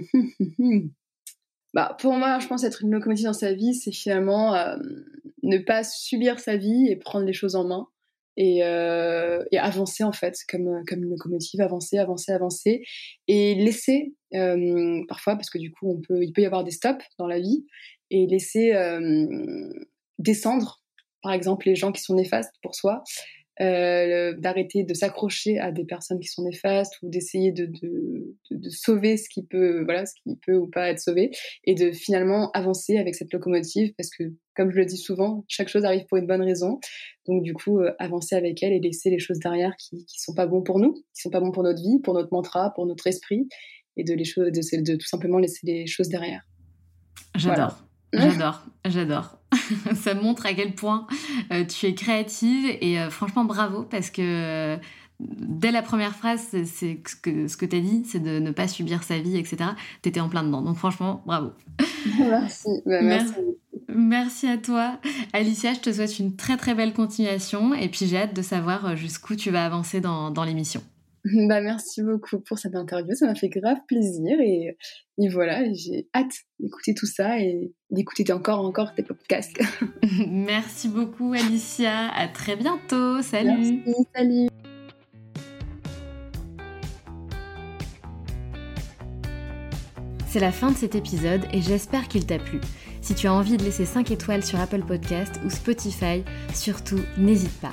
bah, pour moi, je pense être une locomotive dans sa vie, c'est finalement euh, ne pas subir sa vie et prendre les choses en main et, euh, et, avancer en fait comme comme une locomotive avancer avancer avancer et laisser euh, parfois parce que du coup on peut il peut y avoir des stops dans la vie et laisser euh, descendre par exemple les gens qui sont néfastes pour soi euh, d'arrêter de s'accrocher à des personnes qui sont néfastes ou d'essayer de, de, de, sauver ce qui peut voilà ce qui peut ou pas être sauvé et de finalement avancer avec cette locomotive parce que comme je le dis souvent chaque chose arrive pour une bonne raison. Donc du coup euh, avancer avec elle et laisser les choses derrière qui qui sont pas bons pour nous qui sont pas bons pour notre vie pour notre mantra pour notre esprit et de les choses de, de tout simplement laisser les choses derrière. J'adore J'adore, j'adore. (laughs) ça montre à quel point euh, tu es créative et euh, franchement bravo parce que euh, dès la première phrase, c'est ce que, ce que tu as dit, c'est de ne pas subir sa vie, etc. Tu étais en plein dedans. Donc franchement, bravo. (laughs) Merci. Bah, merci. Merci à toi. Alicia, je te souhaite une très très belle continuation et puis j'ai hâte de savoir jusqu'où tu vas avancer dans, dans l'émission. (laughs) Bah, merci beaucoup pour cette interview, ça m'a fait grave plaisir et, et voilà, j'ai hâte d'écouter tout ça et d'écouter encore encore tes podcasts. (laughs) merci beaucoup Alicia, à très bientôt, salut. Merci, salut. C'est la fin de cet épisode et j'espère qu'il t'a plu. Si tu as envie de laisser 5 étoiles sur Apple Podcast ou Spotify, surtout n'hésite pas.